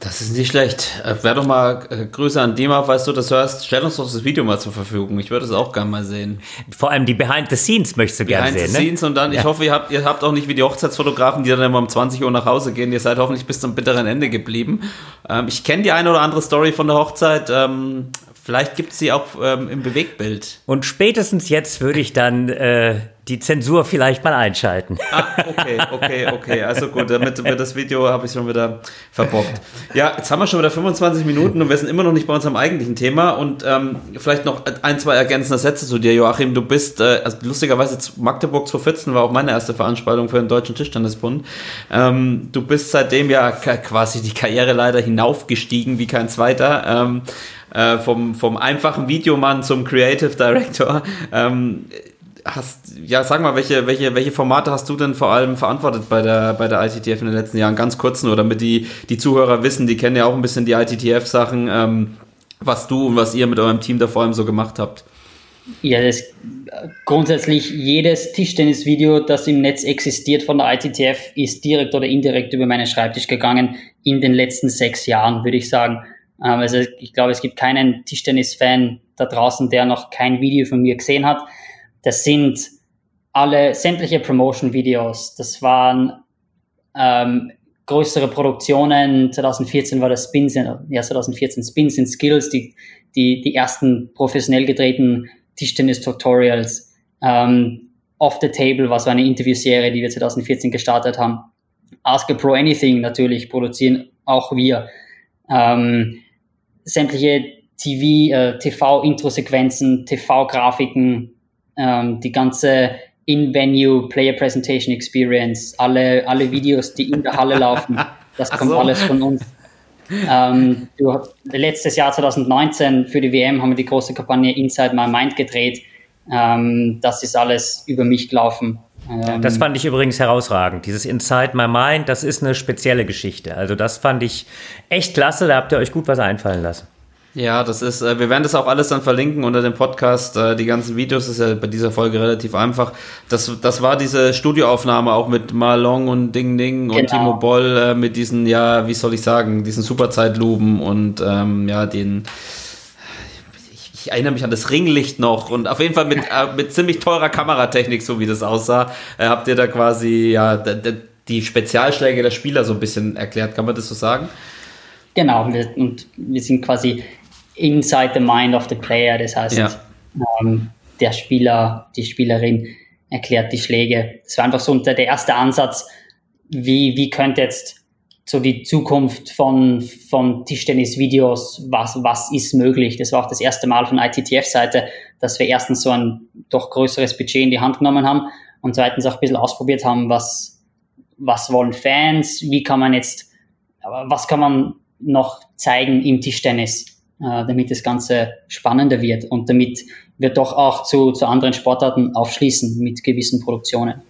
Das ist nicht schlecht. Äh, Wäre doch mal äh, Grüße an Dima, falls du das hörst. Stell uns doch das Video mal zur Verfügung. Ich würde es auch gerne mal sehen. Vor allem die Behind the Scenes möchtest du gerne sehen. Behind the Scenes und dann, ja. ich hoffe, ihr habt, ihr habt auch nicht wie die Hochzeitsfotografen, die dann immer um 20 Uhr nach Hause gehen. Ihr seid hoffentlich bis zum bitteren Ende geblieben. Ähm, ich kenne die eine oder andere Story von der Hochzeit. Ähm, Vielleicht gibt es sie auch ähm, im Bewegtbild. Und spätestens jetzt würde ich dann äh, die Zensur vielleicht mal einschalten. Ah, okay, okay, okay. Also gut, damit das Video habe ich schon wieder verbockt. Ja, jetzt haben wir schon wieder 25 Minuten und wir sind immer noch nicht bei unserem eigentlichen Thema. Und ähm, vielleicht noch ein, zwei ergänzende Sätze zu dir, Joachim. Du bist, äh, also lustigerweise Magdeburg 2014 war auch meine erste Veranstaltung für den Deutschen Tischtennisbund. Ähm, du bist seitdem ja quasi die Karriere leider hinaufgestiegen wie kein zweiter. Ähm, äh, vom, vom einfachen Videomann zum Creative Director. Ähm, hast, ja, sag mal, welche, welche, welche Formate hast du denn vor allem verantwortet bei der, bei der ITTF in den letzten Jahren? Ganz kurz nur, damit die, die Zuhörer wissen, die kennen ja auch ein bisschen die ITTF-Sachen, ähm, was du und was ihr mit eurem Team da vor allem so gemacht habt. Ja, das grundsätzlich jedes Tischtennisvideo, das im Netz existiert von der ITTF, ist direkt oder indirekt über meinen Schreibtisch gegangen in den letzten sechs Jahren, würde ich sagen. Ähm, also ich glaube, es gibt keinen Tischtennis-Fan da draußen, der noch kein Video von mir gesehen hat. Das sind alle sämtliche Promotion-Videos. Das waren ähm, größere Produktionen. 2014 war das Spins, ja 2014 Spins and Skills, die, die, die ersten professionell gedrehten Tischtennis-Tutorials. Ähm, Off the Table war so eine Interviewserie, die wir 2014 gestartet haben. Ask a Pro Anything natürlich produzieren auch wir. Ähm, sämtliche TV, äh, TV-Intro-Sequenzen, TV-Grafiken, ähm, die ganze In-Venue Player Presentation Experience, alle, alle Videos, die in der Halle laufen, das kommt so. alles von uns. Ähm, du, letztes Jahr 2019 für die WM haben wir die große Kampagne Inside My Mind gedreht. Ähm, das ist alles über mich gelaufen. Ähm, das fand ich übrigens herausragend. Dieses Inside My Mind, das ist eine spezielle Geschichte. Also das fand ich echt klasse. Da habt ihr euch gut was einfallen lassen. Ja, das ist, äh, wir werden das auch alles dann verlinken unter dem Podcast. Äh, die ganzen Videos ist ja bei dieser Folge relativ einfach. Das, das war diese Studioaufnahme auch mit Marlon und Ding Ding genau. und Timo Boll äh, mit diesen, ja, wie soll ich sagen, diesen Superzeitluben und ähm, ja, den ich erinnere mich an das Ringlicht noch und auf jeden Fall mit, äh, mit ziemlich teurer Kameratechnik, so wie das aussah, äh, habt ihr da quasi ja die Spezialschläge der Spieler so ein bisschen erklärt. Kann man das so sagen? Genau, und wir sind quasi inside the mind of the player. Das heißt, ja. ähm, der Spieler, die Spielerin erklärt die Schläge. Das war einfach so der erste Ansatz, wie, wie könnte jetzt so die Zukunft von, von Tischtennis-Videos, was, was ist möglich. Das war auch das erste Mal von ITTF-Seite, dass wir erstens so ein doch größeres Budget in die Hand genommen haben und zweitens auch ein bisschen ausprobiert haben, was, was wollen Fans, wie kann man jetzt, was kann man noch zeigen im Tischtennis damit das Ganze spannender wird und damit wir doch auch zu, zu anderen Sportarten aufschließen mit gewissen Produktionen.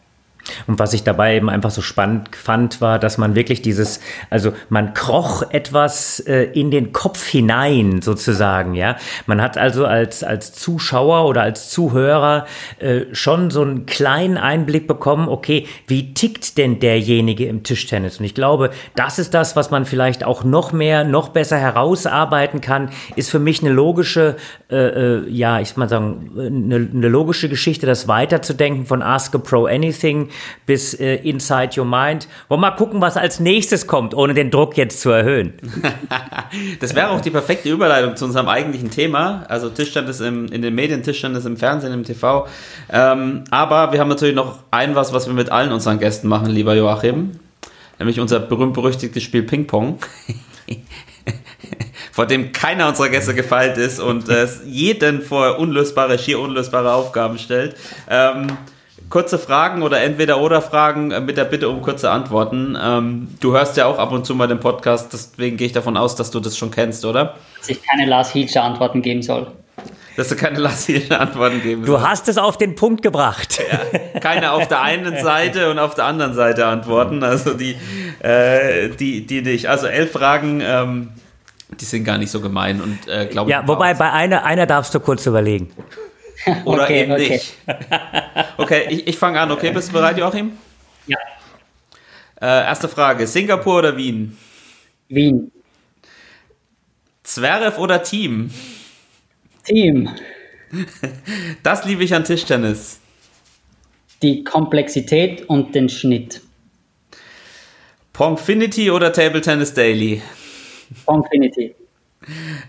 Und was ich dabei eben einfach so spannend fand, war, dass man wirklich dieses, also man kroch etwas äh, in den Kopf hinein sozusagen, ja. Man hat also als, als Zuschauer oder als Zuhörer äh, schon so einen kleinen Einblick bekommen, okay, wie tickt denn derjenige im Tischtennis? Und ich glaube, das ist das, was man vielleicht auch noch mehr, noch besser herausarbeiten kann, ist für mich eine logische, äh, äh ja, ich mal sagen, eine, eine logische Geschichte, das weiterzudenken von Ask a Pro Anything bis äh, Inside Your Mind. Wollen wir mal gucken, was als nächstes kommt, ohne den Druck jetzt zu erhöhen. das wäre auch die perfekte Überleitung zu unserem eigentlichen Thema. Also Tischstand ist im, in den Medien, Tischstand ist im Fernsehen, im TV. Ähm, aber wir haben natürlich noch ein was, was wir mit allen unseren Gästen machen, lieber Joachim. Nämlich unser berühmt-berüchtigtes Spiel Ping-Pong. vor dem keiner unserer Gäste gefeilt ist und äh, jeden vor unlösbare, schier unlösbare Aufgaben stellt. Ähm, kurze Fragen oder entweder oder Fragen äh, mit der Bitte um kurze Antworten. Ähm, du hörst ja auch ab und zu mal den Podcast, deswegen gehe ich davon aus, dass du das schon kennst, oder? Dass ich keine Lars Hielscher Antworten geben soll. Dass du keine Lars Hielscher Antworten geben Du hast es auf den Punkt gebracht. Ja, keine auf der einen Seite und auf der anderen Seite Antworten, also die, äh, die, die nicht. Also elf Fragen. Ähm, die sind gar nicht so gemein und äh, glaube Ja, wobei bei einer, einer darfst du kurz überlegen. Oder okay, eben okay. nicht. Okay, ich, ich fange an. Okay, bist du bereit, Joachim? Ja. Äh, erste Frage: Singapur oder Wien? Wien. Zverev oder Team? Team. Das liebe ich an Tischtennis. Die Komplexität und den Schnitt. Pongfinity oder Table Tennis Daily? Pongfinity.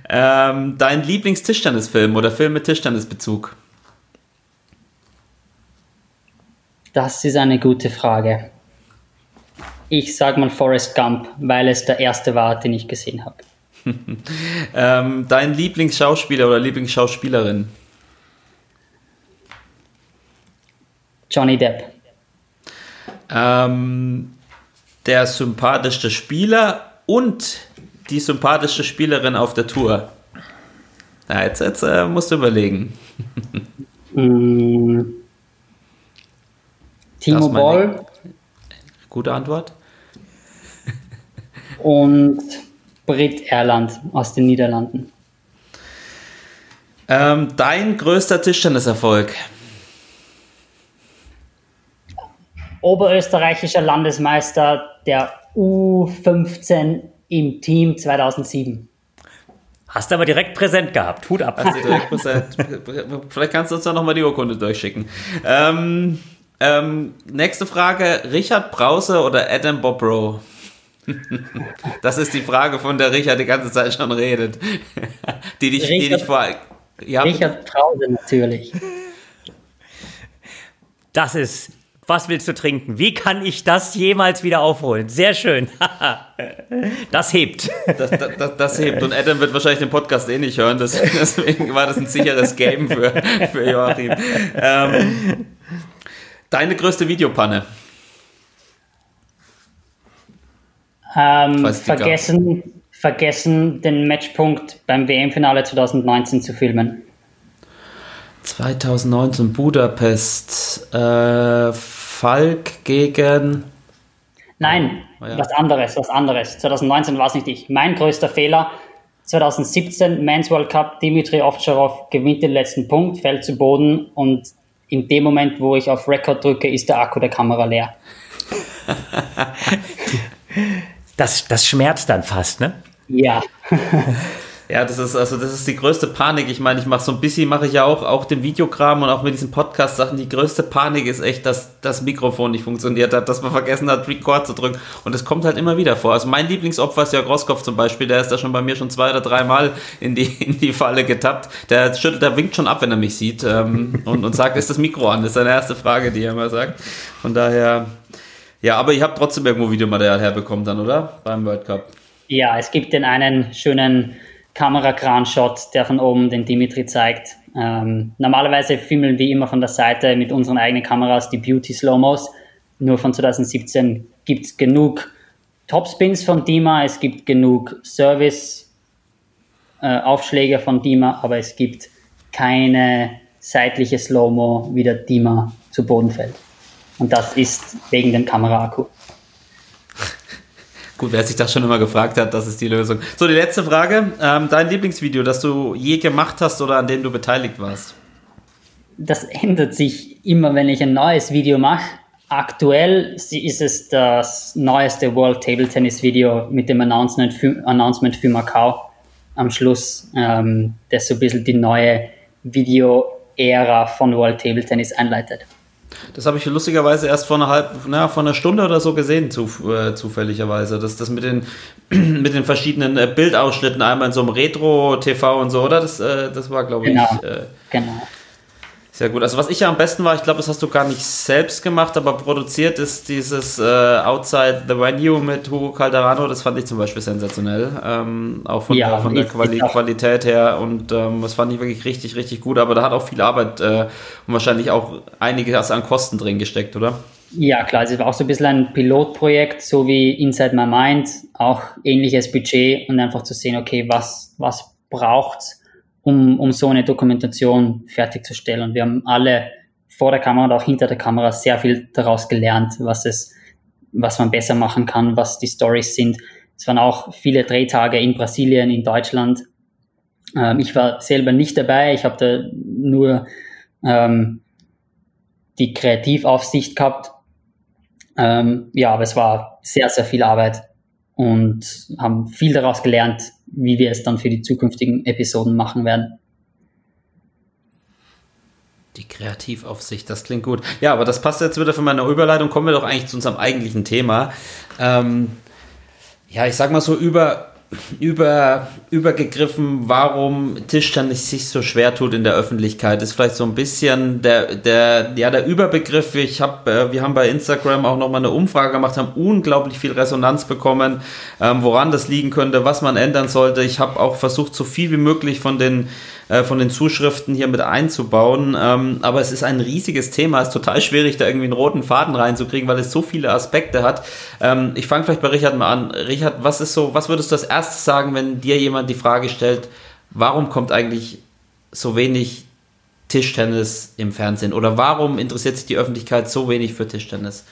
Ähm, dein Lieblings-Tischtennisfilm oder Film mit Tischtennisbezug? Das ist eine gute Frage. Ich sag mal Forrest Gump, weil es der erste war, den ich gesehen habe. ähm, dein Lieblingsschauspieler oder Lieblingsschauspielerin? Johnny Depp. Ähm, der sympathischste Spieler und die sympathischste Spielerin auf der Tour? Ja, jetzt, jetzt äh, musst du überlegen. mm. Timo Boll. Gute Antwort. Und Brit Erland aus den Niederlanden. Ähm, dein größter Tischtenniserfolg? Oberösterreichischer Landesmeister der U15 im Team 2007. Hast du aber direkt präsent gehabt. Hut ab. Vielleicht kannst du uns da nochmal die Urkunde durchschicken. Ähm, ähm, nächste Frage: Richard Brause oder Adam Bobrow? das ist die Frage, von der Richard die ganze Zeit schon redet. die dich, Richard, die dich vor. Ja, Richard Brause natürlich. Das ist was willst du trinken? Wie kann ich das jemals wieder aufholen? Sehr schön. das hebt. Das, das, das, hebt. Und Adam wird wahrscheinlich den Podcast eh nicht hören. Deswegen war das ein sicheres Game für, für Joachim. Ähm, deine größte Videopanne? Ähm, vergessen, vergessen, den Matchpunkt beim WM-Finale 2019 zu filmen. 2019 Budapest. Äh, Falk gegen. Nein, oh, ja. was anderes, was anderes. 2019 war es nicht ich. Mein größter Fehler. 2017 Men's World Cup, Dimitri Ovtcharov gewinnt den letzten Punkt, fällt zu Boden und in dem Moment, wo ich auf Record drücke, ist der Akku der Kamera leer. das, das schmerzt dann fast, ne? Ja. Ja, das ist also das ist die größte Panik. Ich meine, ich mache so ein bisschen, mache ich ja auch, auch den Videokram und auch mit diesen Podcast-Sachen. Die größte Panik ist echt, dass das Mikrofon nicht funktioniert hat, dass man vergessen hat, Record zu drücken. Und es kommt halt immer wieder vor. Also mein Lieblingsopfer ist ja Groskopf zum Beispiel. Der ist da schon bei mir schon zwei oder dreimal in die, in die Falle getappt. Der schüttelt, der winkt schon ab, wenn er mich sieht ähm, und, und sagt, ist das Mikro an? Das ist seine erste Frage, die er immer sagt. Von daher, ja, aber ihr habt trotzdem irgendwo Videomaterial herbekommen dann, oder? Beim World Cup. Ja, es gibt den einen schönen Kamerakran-Shot, der von oben den Dimitri zeigt. Ähm, normalerweise filmen wir immer von der Seite mit unseren eigenen Kameras die Beauty Slow-Mos. Nur von 2017 gibt es genug Topspins von Dima, es gibt genug Service-Aufschläge äh, von Dima, aber es gibt keine seitliche Slow-Mo, wie der Dima zu Boden fällt. Und das ist wegen dem Kameraakku. Gut, wer sich das schon immer gefragt hat, das ist die Lösung. So, die letzte Frage. Ähm, dein Lieblingsvideo, das du je gemacht hast oder an dem du beteiligt warst? Das ändert sich immer, wenn ich ein neues Video mache. Aktuell ist es das neueste World Table Tennis Video mit dem Announcement für, Announcement für Macau am Schluss, ähm, das so ein bisschen die neue Video-Ära von World Table Tennis einleitet. Das habe ich lustigerweise erst vor einer, halb, na, vor einer Stunde oder so gesehen, zu, äh, zufälligerweise. Das, das mit den, mit den verschiedenen äh, Bildausschnitten, einmal in so einem Retro-TV und so, oder? Das, äh, das war, glaube genau. ich. Äh, genau. Sehr gut. Also was ich ja am besten war, ich glaube, das hast du gar nicht selbst gemacht, aber produziert ist dieses äh, Outside the Venue mit Hugo Calderano. Das fand ich zum Beispiel sensationell. Ähm, auch von, ja, der, von der Quali Qualität her. Und ähm, das fand ich wirklich richtig, richtig gut. Aber da hat auch viel Arbeit äh, und wahrscheinlich auch einiges an Kosten drin gesteckt, oder? Ja, klar. Es war auch so ein bisschen ein Pilotprojekt, so wie Inside My Mind. Auch ähnliches Budget und einfach zu sehen, okay, was, was braucht's um, um so eine Dokumentation fertigzustellen. Und wir haben alle vor der Kamera und auch hinter der Kamera sehr viel daraus gelernt, was es, was man besser machen kann, was die Stories sind. Es waren auch viele Drehtage in Brasilien, in Deutschland. Ähm, ich war selber nicht dabei. Ich habe da nur ähm, die Kreativaufsicht gehabt. Ähm, ja, aber es war sehr, sehr viel Arbeit und haben viel daraus gelernt, wie wir es dann für die zukünftigen Episoden machen werden. Die Kreativaufsicht, das klingt gut. Ja, aber das passt jetzt wieder für meine Überleitung. Kommen wir doch eigentlich zu unserem eigentlichen Thema. Ähm, ja, ich sag mal so über über, übergegriffen, warum Tischtennis sich so schwer tut in der Öffentlichkeit. Ist vielleicht so ein bisschen der, der, ja, der Überbegriff. Ich hab, äh, wir haben bei Instagram auch nochmal eine Umfrage gemacht, haben unglaublich viel Resonanz bekommen, ähm, woran das liegen könnte, was man ändern sollte. Ich habe auch versucht, so viel wie möglich von den äh, von den Zuschriften hier mit einzubauen. Ähm, aber es ist ein riesiges Thema. Es ist total schwierig, da irgendwie einen roten Faden reinzukriegen, weil es so viele Aspekte hat. Ähm, ich fange vielleicht bei Richard mal an. Richard, was ist so, was würdest du als erstes sagen, wenn dir jemand die Frage stellt, warum kommt eigentlich so wenig Tischtennis im Fernsehen? Oder warum interessiert sich die Öffentlichkeit so wenig für Tischtennis?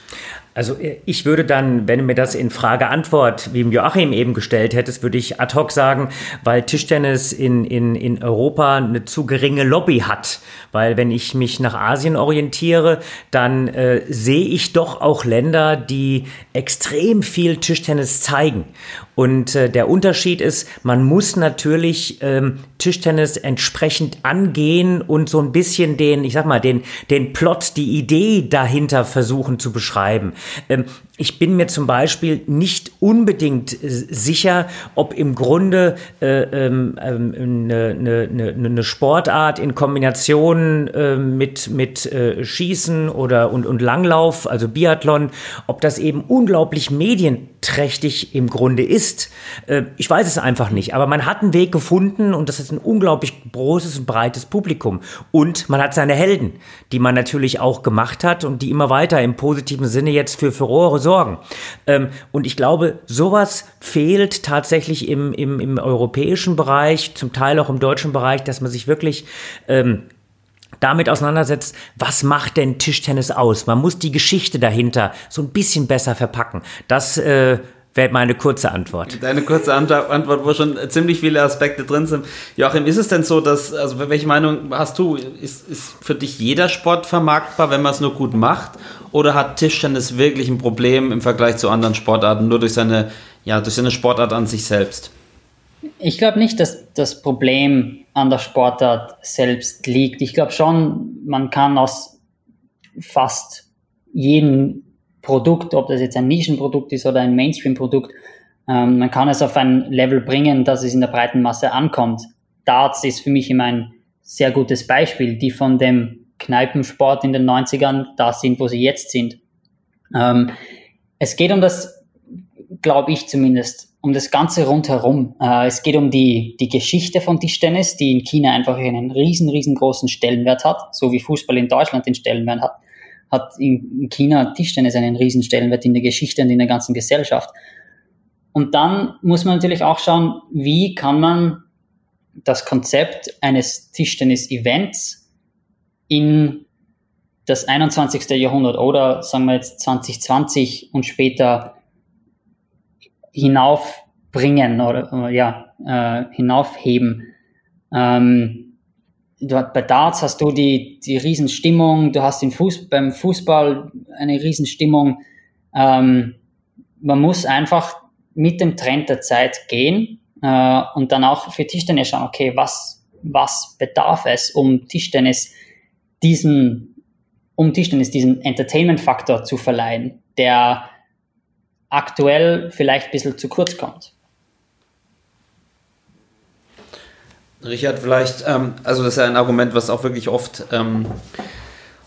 Also äh, ich würde dann, wenn du mir das in Frage-Antwort, wie im Joachim eben gestellt hättest, würde ich ad hoc sagen, weil Tischtennis in, in, in Europa eine zu geringe Lobby hat. Weil wenn ich mich nach Asien orientiere, dann äh, sehe ich doch auch Länder, die extrem viel Tischtennis zeigen. Und äh, der Unterschied ist, man muss natürlich ähm, Tischtennis entsprechend angehen und so ein bisschen den, ich sag mal, den, den Plot, die Idee dahinter versuchen zu beschreiben. And. Ich bin mir zum Beispiel nicht unbedingt äh, sicher, ob im Grunde äh, ähm, eine, eine, eine Sportart in Kombination äh, mit, mit äh, Schießen oder und, und Langlauf, also Biathlon, ob das eben unglaublich medienträchtig im Grunde ist. Äh, ich weiß es einfach nicht, aber man hat einen Weg gefunden und das ist ein unglaublich großes und breites Publikum. Und man hat seine Helden, die man natürlich auch gemacht hat und die immer weiter im positiven Sinne jetzt für Furore sorgen. Ähm, und ich glaube, sowas fehlt tatsächlich im, im, im europäischen Bereich, zum Teil auch im deutschen Bereich, dass man sich wirklich ähm, damit auseinandersetzt, was macht denn Tischtennis aus? Man muss die Geschichte dahinter so ein bisschen besser verpacken. Das äh, wäre meine kurze Antwort. Deine kurze Antwort, wo schon ziemlich viele Aspekte drin sind. Joachim, ist es denn so, dass, also welche Meinung hast du? Ist, ist für dich jeder Sport vermarktbar, wenn man es nur gut macht? Oder hat Tischtennis wirklich ein Problem im Vergleich zu anderen Sportarten, nur durch seine, ja, durch seine Sportart an sich selbst? Ich glaube nicht, dass das Problem an der Sportart selbst liegt. Ich glaube schon, man kann aus fast jedem Produkt, ob das jetzt ein Nischenprodukt ist oder ein Mainstream-Produkt, ähm, man kann es auf ein Level bringen, dass es in der breiten Masse ankommt. Darts ist für mich immer ein sehr gutes Beispiel, die von dem Kneipensport in den 90ern da sind, wo sie jetzt sind. Ähm, es geht um das, glaube ich zumindest, um das Ganze rundherum. Äh, es geht um die, die Geschichte von Tischtennis, die in China einfach einen riesen, riesengroßen Stellenwert hat, so wie Fußball in Deutschland den Stellenwert hat hat in China Tischtennis einen riesen Stellenwert in der Geschichte und in der ganzen Gesellschaft. Und dann muss man natürlich auch schauen, wie kann man das Konzept eines Tischtennis-Events in das 21. Jahrhundert oder sagen wir jetzt 2020 und später hinaufbringen oder ja äh, hinaufheben. Ähm, du bei Darts hast du die, die Riesenstimmung, du hast den Fuß, beim Fußball eine Riesenstimmung. Ähm, man muss einfach mit dem Trend der Zeit gehen äh, und dann auch für Tischtennis schauen, okay, was, was bedarf es, um Tischtennis diesen, um Tischtennis diesen Entertainment-Faktor zu verleihen, der aktuell vielleicht ein bisschen zu kurz kommt. Richard, vielleicht, ähm, also das ist ja ein Argument, was auch wirklich oft, ähm,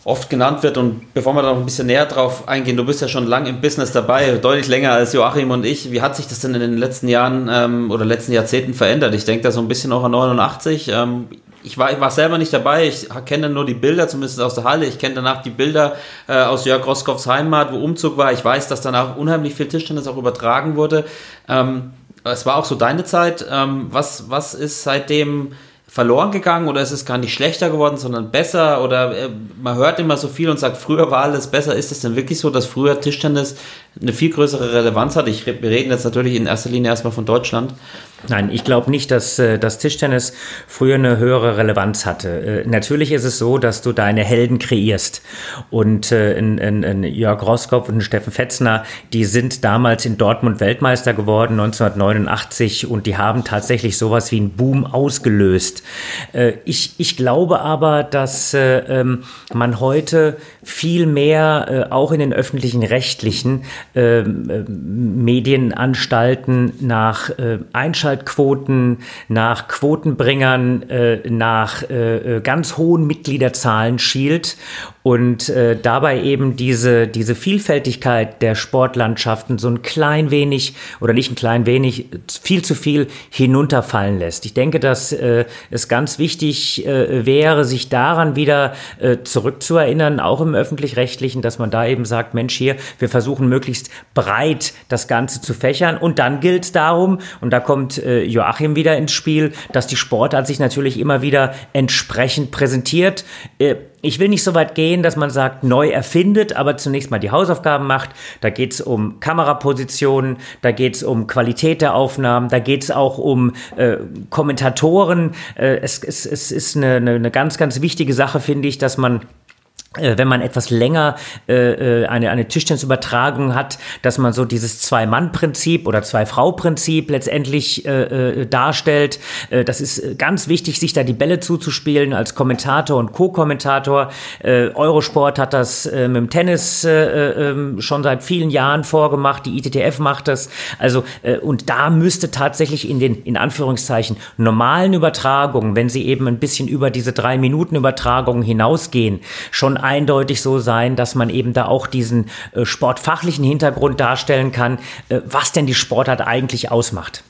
oft genannt wird. Und bevor wir da noch ein bisschen näher drauf eingehen, du bist ja schon lange im Business dabei, deutlich länger als Joachim und ich. Wie hat sich das denn in den letzten Jahren ähm, oder letzten Jahrzehnten verändert? Ich denke da so ein bisschen auch an 89. Ähm, ich war, ich war selber nicht dabei, ich kenne nur die Bilder, zumindest aus der Halle. Ich kenne danach die Bilder äh, aus Jörg Roskopfs Heimat, wo Umzug war. Ich weiß, dass danach unheimlich viel Tischtennis auch übertragen wurde. Ähm, es war auch so deine Zeit. Ähm, was, was ist seitdem verloren gegangen oder ist es gar nicht schlechter geworden, sondern besser? Oder äh, man hört immer so viel und sagt, früher war alles besser. Ist es denn wirklich so, dass früher Tischtennis eine viel größere Relevanz hat? Ich, wir reden jetzt natürlich in erster Linie erstmal von Deutschland. Nein, ich glaube nicht, dass äh, das Tischtennis früher eine höhere Relevanz hatte. Äh, natürlich ist es so, dass du deine Helden kreierst. Und äh, in, in, in Jörg Roskopf und Steffen Fetzner, die sind damals in Dortmund Weltmeister geworden, 1989, und die haben tatsächlich sowas wie einen Boom ausgelöst. Ich, ich glaube aber, dass äh, ähm, man heute viel mehr auch in den öffentlichen rechtlichen äh, Medienanstalten nach äh, Einschaltquoten, nach Quotenbringern, äh, nach äh, äh, ganz hohen Mitgliederzahlen schielt und äh, dabei eben diese, diese Vielfältigkeit der Sportlandschaften so ein klein wenig oder nicht ein klein wenig, viel zu viel hinunterfallen lässt. Ich denke, dass äh, es ganz wichtig äh, wäre, sich daran wieder äh, zurückzuerinnern, auch im öffentlich-rechtlichen, dass man da eben sagt, Mensch, hier, wir versuchen möglichst breit das Ganze zu fächern und dann gilt darum, und da kommt äh, Joachim wieder ins Spiel, dass die Sportart sich natürlich immer wieder entsprechend präsentiert. Äh, ich will nicht so weit gehen, dass man sagt, neu erfindet, aber zunächst mal die Hausaufgaben macht. Da geht es um Kamerapositionen, da geht es um Qualität der Aufnahmen, da geht es auch um äh, Kommentatoren. Äh, es, es, es ist eine, eine, eine ganz, ganz wichtige Sache, finde ich, dass man wenn man etwas länger äh, äh, eine, eine Tischtennisübertragung hat, dass man so dieses Zwei-Mann-Prinzip oder Zwei-Frau-Prinzip letztendlich äh, äh, darstellt. Äh, das ist ganz wichtig, sich da die Bälle zuzuspielen als Kommentator und Co-Kommentator. Äh, Eurosport hat das äh, mit dem Tennis äh, äh, schon seit vielen Jahren vorgemacht, die ITTF macht das. Also äh, und da müsste tatsächlich in den in Anführungszeichen normalen Übertragungen, wenn sie eben ein bisschen über diese drei Minuten Übertragungen hinausgehen, schon eindeutig so sein, dass man eben da auch diesen äh, sportfachlichen Hintergrund darstellen kann, äh, was denn die Sportart eigentlich ausmacht.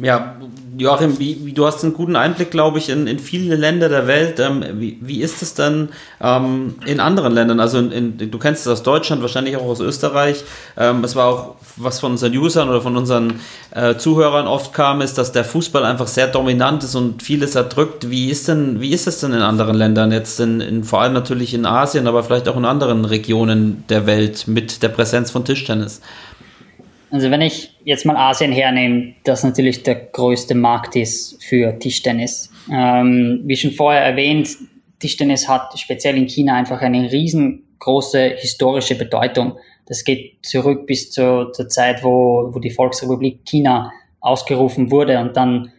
Ja, Joachim, wie, wie, du hast einen guten Einblick, glaube ich, in, in viele Länder der Welt. Ähm, wie, wie ist es dann ähm, in anderen Ländern? Also in, in, du kennst es aus Deutschland, wahrscheinlich auch aus Österreich. Ähm, es war auch, was von unseren Usern oder von unseren äh, Zuhörern oft kam, ist, dass der Fußball einfach sehr dominant ist und vieles erdrückt. Wie ist denn, wie ist es denn in anderen Ländern? Jetzt in vor allem natürlich in Asien, aber vielleicht auch in anderen Regionen der Welt mit der Präsenz von Tischtennis. Also wenn ich jetzt mal Asien hernehme, das natürlich der größte Markt ist für Tischtennis. Ähm, wie schon vorher erwähnt, Tischtennis hat speziell in China einfach eine riesengroße historische Bedeutung. Das geht zurück bis zur, zur Zeit, wo, wo die Volksrepublik China ausgerufen wurde und dann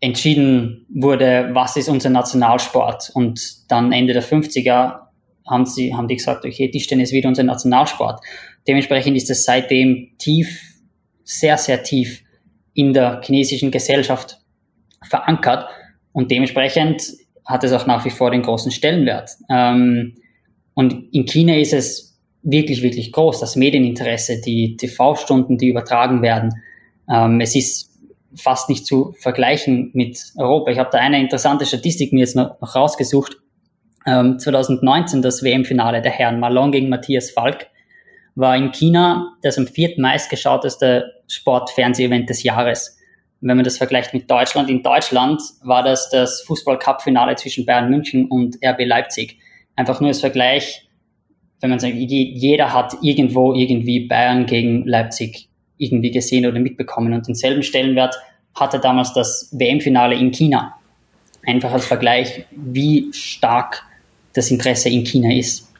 entschieden wurde, was ist unser Nationalsport. Und dann Ende der 50er haben, sie, haben die gesagt, okay, Tischtennis ist wieder unser Nationalsport. Dementsprechend ist es seitdem tief, sehr, sehr tief in der chinesischen Gesellschaft verankert und dementsprechend hat es auch nach wie vor den großen Stellenwert. Ähm, und in China ist es wirklich, wirklich groß, das Medieninteresse, die TV-Stunden, die übertragen werden. Ähm, es ist fast nicht zu vergleichen mit Europa. Ich habe da eine interessante Statistik mir jetzt noch, rausgesucht. Ähm, 2019 das WM-Finale der Herren Malone gegen Matthias Falk war in China das am vierten meistgeschauteste Sportfernseh-Event des Jahres. Wenn man das vergleicht mit Deutschland, in Deutschland war das das Fußball-Cup-Finale zwischen Bayern München und RB Leipzig. Einfach nur als Vergleich, wenn man sagt, jeder hat irgendwo irgendwie Bayern gegen Leipzig irgendwie gesehen oder mitbekommen und denselben Stellenwert hatte damals das WM-Finale in China. Einfach als Vergleich, wie stark das Interesse in China ist.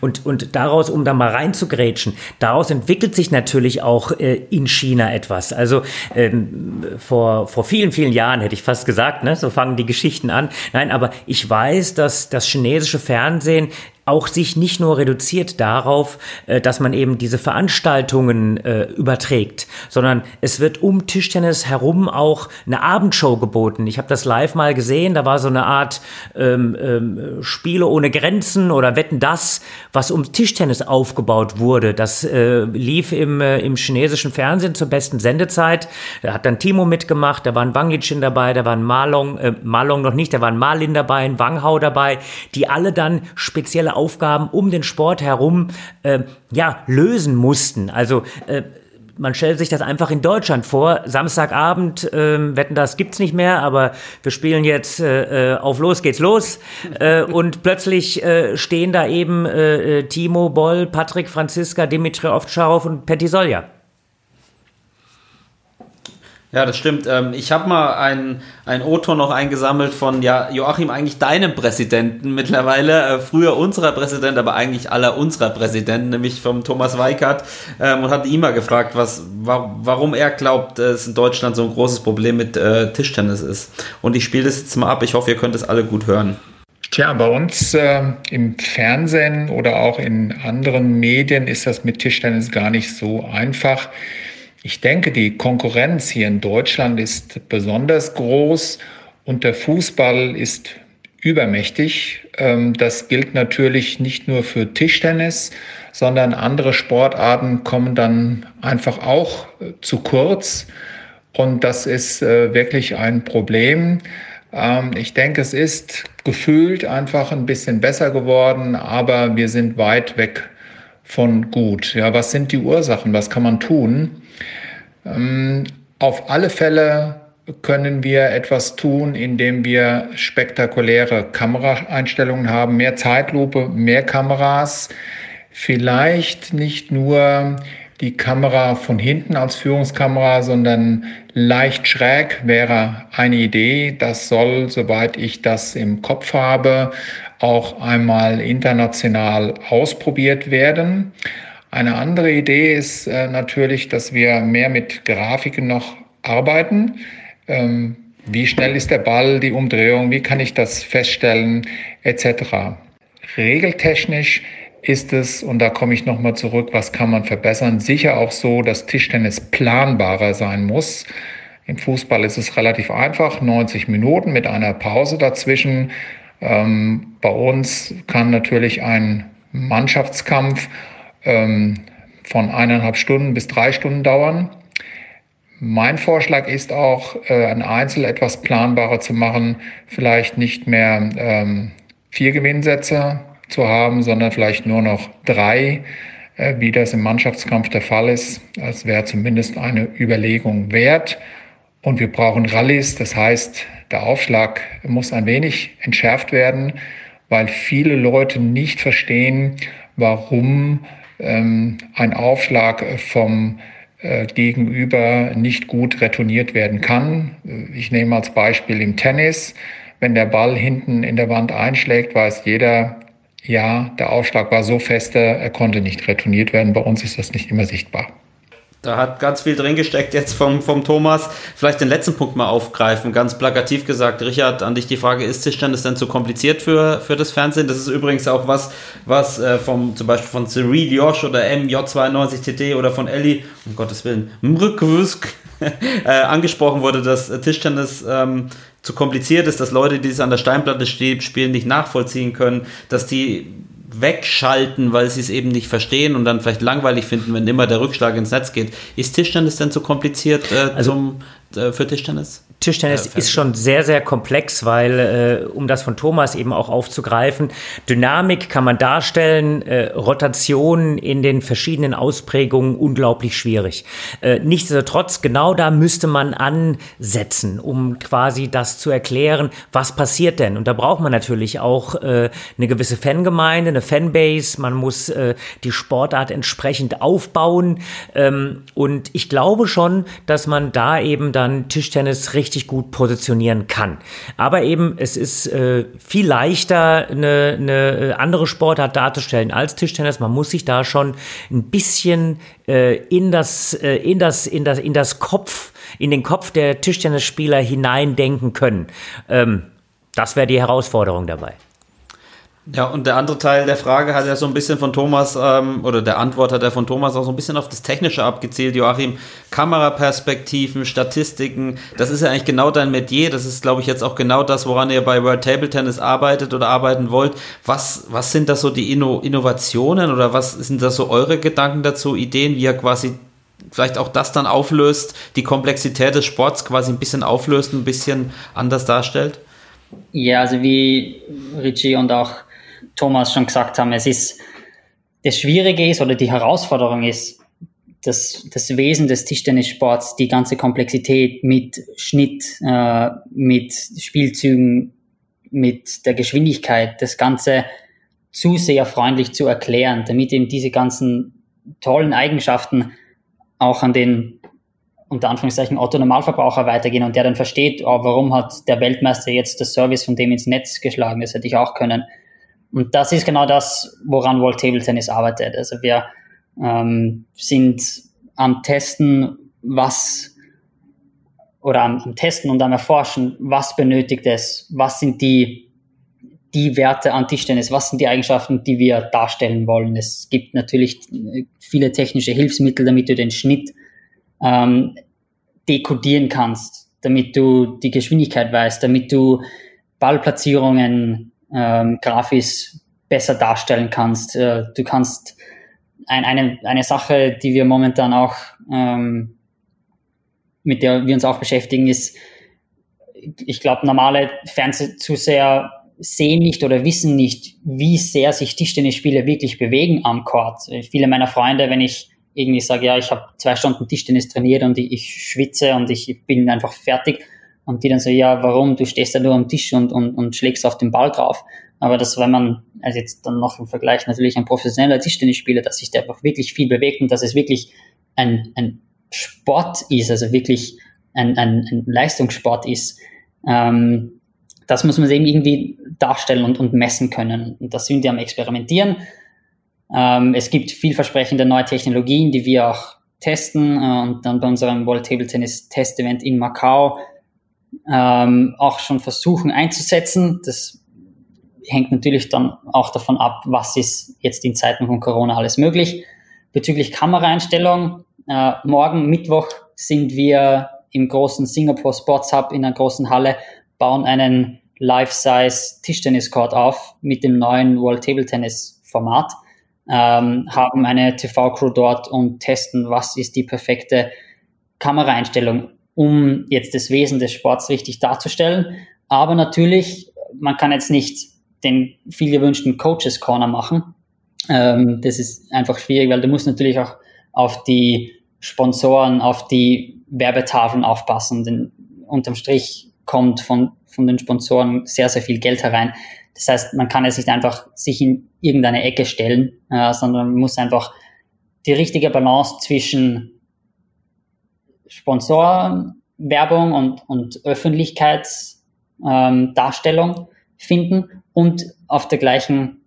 Und, und daraus, um da mal reinzugrätschen, daraus entwickelt sich natürlich auch äh, in China etwas. Also ähm, vor, vor vielen, vielen Jahren hätte ich fast gesagt, ne, so fangen die Geschichten an. Nein, aber ich weiß, dass das chinesische Fernsehen auch sich nicht nur reduziert darauf, äh, dass man eben diese Veranstaltungen äh, überträgt, sondern es wird um Tischtennis herum auch eine Abendshow geboten. Ich habe das live mal gesehen, da war so eine Art ähm, ähm, Spiele ohne Grenzen oder Wetten das, was um Tischtennis aufgebaut wurde. Das äh, lief im, äh, im chinesischen Fernsehen zur besten Sendezeit. Da hat dann Timo mitgemacht, da war ein Wang Yichin dabei, da war ein Malong, äh, Malong noch nicht, da war ein Malin dabei, Wang Hao dabei, die alle dann spezielle Aufgaben um den Sport herum äh, ja, lösen mussten. Also äh, man stellt sich das einfach in Deutschland vor. Samstagabend, äh, wetten das gibt's nicht mehr, aber wir spielen jetzt äh, äh, auf los geht's los äh, und plötzlich äh, stehen da eben äh, äh Timo Boll, Patrick Franziska, Dimitri Ovtcharov und Petty Solja. Ja, das stimmt. Ähm, ich habe mal ein, ein O-Ton noch eingesammelt von ja, Joachim, eigentlich deinem Präsidenten mittlerweile. Äh, früher unserer Präsident, aber eigentlich aller unserer Präsidenten, nämlich vom Thomas Weikert. Ähm, und hat ihn mal gefragt, was, warum er glaubt, dass in Deutschland so ein großes Problem mit äh, Tischtennis ist. Und ich spiele das jetzt mal ab. Ich hoffe, ihr könnt es alle gut hören. Tja, bei uns äh, im Fernsehen oder auch in anderen Medien ist das mit Tischtennis gar nicht so einfach. Ich denke, die Konkurrenz hier in Deutschland ist besonders groß und der Fußball ist übermächtig. Ähm, das gilt natürlich nicht nur für Tischtennis, sondern andere Sportarten kommen dann einfach auch äh, zu kurz. Und das ist äh, wirklich ein Problem. Ähm, ich denke, es ist gefühlt einfach ein bisschen besser geworden, aber wir sind weit weg von gut. Ja, was sind die Ursachen? Was kann man tun? Ähm, auf alle Fälle können wir etwas tun, indem wir spektakuläre Kameraeinstellungen haben, mehr Zeitlupe, mehr Kameras, vielleicht nicht nur die Kamera von hinten als Führungskamera, sondern leicht schräg wäre eine Idee. Das soll, soweit ich das im Kopf habe, auch einmal international ausprobiert werden. Eine andere Idee ist äh, natürlich, dass wir mehr mit Grafiken noch arbeiten. Ähm, wie schnell ist der Ball, die Umdrehung, wie kann ich das feststellen, etc. Regeltechnisch ist es, und da komme ich nochmal zurück, was kann man verbessern, sicher auch so, dass Tischtennis planbarer sein muss. Im Fußball ist es relativ einfach, 90 Minuten mit einer Pause dazwischen. Ähm, bei uns kann natürlich ein Mannschaftskampf ähm, von eineinhalb Stunden bis drei Stunden dauern. Mein Vorschlag ist auch, äh, ein Einzel etwas planbarer zu machen, vielleicht nicht mehr ähm, vier Gewinnsätze zu haben, sondern vielleicht nur noch drei, äh, wie das im Mannschaftskampf der Fall ist. Das wäre zumindest eine Überlegung wert. Und wir brauchen Rallyes, das heißt, der Aufschlag muss ein wenig entschärft werden, weil viele Leute nicht verstehen, warum ähm, ein Aufschlag vom äh, Gegenüber nicht gut retourniert werden kann. Ich nehme als Beispiel im Tennis. Wenn der Ball hinten in der Wand einschlägt, weiß jeder, ja, der Aufschlag war so feste, er konnte nicht retourniert werden. Bei uns ist das nicht immer sichtbar. Da hat ganz viel drin gesteckt jetzt vom, vom Thomas. Vielleicht den letzten Punkt mal aufgreifen. Ganz plakativ gesagt, Richard, an dich die Frage, ist Tischtennis denn zu kompliziert für, für das Fernsehen? Das ist übrigens auch was, was äh, vom, zum Beispiel von Cyril Josh oder MJ92TT oder von Ellie, um Gottes Willen, Mrückwusk, äh, angesprochen wurde, dass Tischtennis ähm, zu kompliziert ist, dass Leute, die es an der Steinplatte spielen, nicht nachvollziehen können, dass die wegschalten, weil sie es eben nicht verstehen und dann vielleicht langweilig finden, wenn immer der Rückschlag ins Netz geht. Ist Tischtennis denn zu kompliziert äh, also, zum, äh, für Tischtennis? Tischtennis ist schon sehr, sehr komplex, weil, äh, um das von Thomas eben auch aufzugreifen, Dynamik kann man darstellen, äh, Rotation in den verschiedenen Ausprägungen unglaublich schwierig. Äh, nichtsdestotrotz, genau da müsste man ansetzen, um quasi das zu erklären, was passiert denn. Und da braucht man natürlich auch äh, eine gewisse Fangemeinde, eine Fanbase, man muss äh, die Sportart entsprechend aufbauen. Ähm, und ich glaube schon, dass man da eben dann Tischtennis richtig richtig gut positionieren kann. Aber eben, es ist äh, viel leichter, eine, eine äh, andere Sportart darzustellen als Tischtennis. Man muss sich da schon ein bisschen äh, in das, äh, in das, in das, in das Kopf, in den Kopf der Tischtennisspieler hineindenken können. Ähm, das wäre die Herausforderung dabei. Ja, und der andere Teil der Frage hat ja so ein bisschen von Thomas, ähm, oder der Antwort hat er von Thomas auch so ein bisschen auf das Technische abgezielt. Joachim, Kameraperspektiven, Statistiken, das ist ja eigentlich genau dein Metier. Das ist, glaube ich, jetzt auch genau das, woran ihr bei World Table Tennis arbeitet oder arbeiten wollt. Was, was sind da so die Inno Innovationen oder was sind da so eure Gedanken dazu, Ideen, wie ihr quasi vielleicht auch das dann auflöst, die Komplexität des Sports quasi ein bisschen auflöst, ein bisschen anders darstellt? Ja, also wie Richie und auch Thomas schon gesagt haben, es ist, das Schwierige ist oder die Herausforderung ist, das, das Wesen des Tischtennissports, die ganze Komplexität mit Schnitt, äh, mit Spielzügen, mit der Geschwindigkeit, das Ganze zu sehr freundlich zu erklären, damit eben diese ganzen tollen Eigenschaften auch an den unter Anführungszeichen Otto Normalverbraucher weitergehen und der dann versteht, oh, warum hat der Weltmeister jetzt das Service von dem ins Netz geschlagen, das hätte ich auch können. Und das ist genau das, woran World Table Tennis arbeitet. Also wir ähm, sind am Testen, was oder am, am, Testen und am Erforschen, was benötigt es, was sind die, die Werte an Tischtennis, was sind die Eigenschaften, die wir darstellen wollen. Es gibt natürlich viele technische Hilfsmittel, damit du den Schnitt ähm, dekodieren kannst, damit du die Geschwindigkeit weißt, damit du Ballplatzierungen ähm, grafisch besser darstellen kannst. Äh, du kannst ein, eine, eine Sache, die wir momentan auch, ähm, mit der wir uns auch beschäftigen, ist, ich glaube, normale Fernsehzuseher sehen nicht oder wissen nicht, wie sehr sich Tischtennisspieler wirklich bewegen am Court. Viele meiner Freunde, wenn ich irgendwie sage, ja, ich habe zwei Stunden Tischtennis trainiert und ich, ich schwitze und ich bin einfach fertig, und die dann so, ja, warum? Du stehst da nur am Tisch und, und, und schlägst auf den Ball drauf. aber das, wenn man, also jetzt dann noch im Vergleich natürlich ein professioneller Tischtennisspieler, dass sich der einfach wirklich viel bewegt und dass es wirklich ein, ein Sport ist, also wirklich ein, ein, ein Leistungssport ist, ähm, das muss man eben irgendwie darstellen und, und messen können. Und da sind wir am Experimentieren. Ähm, es gibt vielversprechende neue Technologien, die wir auch testen äh, und dann bei unserem World Table Tennis Test Event in Macau ähm, auch schon versuchen einzusetzen. Das hängt natürlich dann auch davon ab, was ist jetzt in Zeiten von Corona alles möglich. Bezüglich Kameraeinstellung, äh, morgen Mittwoch sind wir im großen Singapore Sports Hub in einer großen Halle, bauen einen Life-Size Tischtennis-Court auf mit dem neuen World Table Tennis Format, ähm, haben eine TV-Crew dort und testen, was ist die perfekte Kameraeinstellung, um jetzt das Wesen des Sports richtig darzustellen. Aber natürlich, man kann jetzt nicht den viel gewünschten Coaches Corner machen. Ähm, das ist einfach schwierig, weil du musst natürlich auch auf die Sponsoren, auf die Werbetafeln aufpassen. Denn unterm Strich kommt von, von den Sponsoren sehr, sehr viel Geld herein. Das heißt, man kann jetzt nicht einfach sich in irgendeine Ecke stellen, äh, sondern man muss einfach die richtige Balance zwischen Sponsorwerbung und, und Öffentlichkeitsdarstellung ähm, finden und auf der gleichen,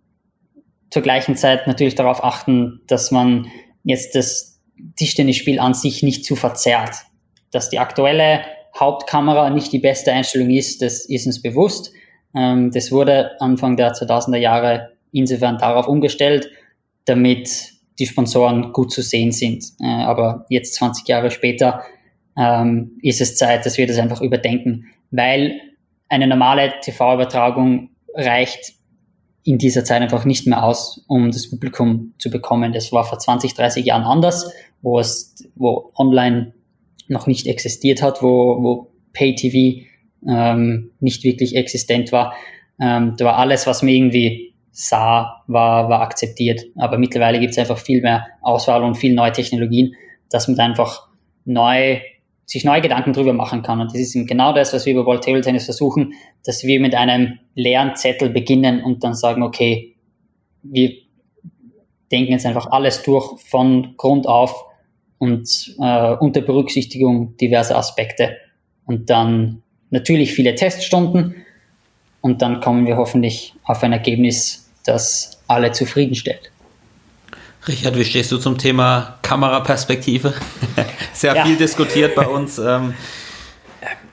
zur gleichen Zeit natürlich darauf achten, dass man jetzt das Tischtennisspiel an sich nicht zu verzerrt. Dass die aktuelle Hauptkamera nicht die beste Einstellung ist, das ist uns bewusst. Ähm, das wurde Anfang der 2000er Jahre insofern darauf umgestellt, damit die Sponsoren gut zu sehen sind. Äh, aber jetzt 20 Jahre später ähm, ist es Zeit, dass wir das einfach überdenken, weil eine normale TV-Übertragung reicht in dieser Zeit einfach nicht mehr aus, um das Publikum zu bekommen. Das war vor 20, 30 Jahren anders, wo es, wo online noch nicht existiert hat, wo, wo Pay-TV ähm, nicht wirklich existent war. Ähm, da war alles, was man irgendwie sah, war, war akzeptiert. Aber mittlerweile gibt es einfach viel mehr Auswahl und viel neue Technologien, dass man einfach neu sich neue Gedanken drüber machen kann. Und das ist genau das, was wir über World Table Tennis versuchen, dass wir mit einem leeren Zettel beginnen und dann sagen, okay, wir denken jetzt einfach alles durch von Grund auf und äh, unter Berücksichtigung diverser Aspekte. Und dann natürlich viele Teststunden und dann kommen wir hoffentlich auf ein Ergebnis, das alle zufriedenstellt. Richard, wie stehst du zum Thema Kameraperspektive? Sehr ja. viel diskutiert bei uns. Ähm,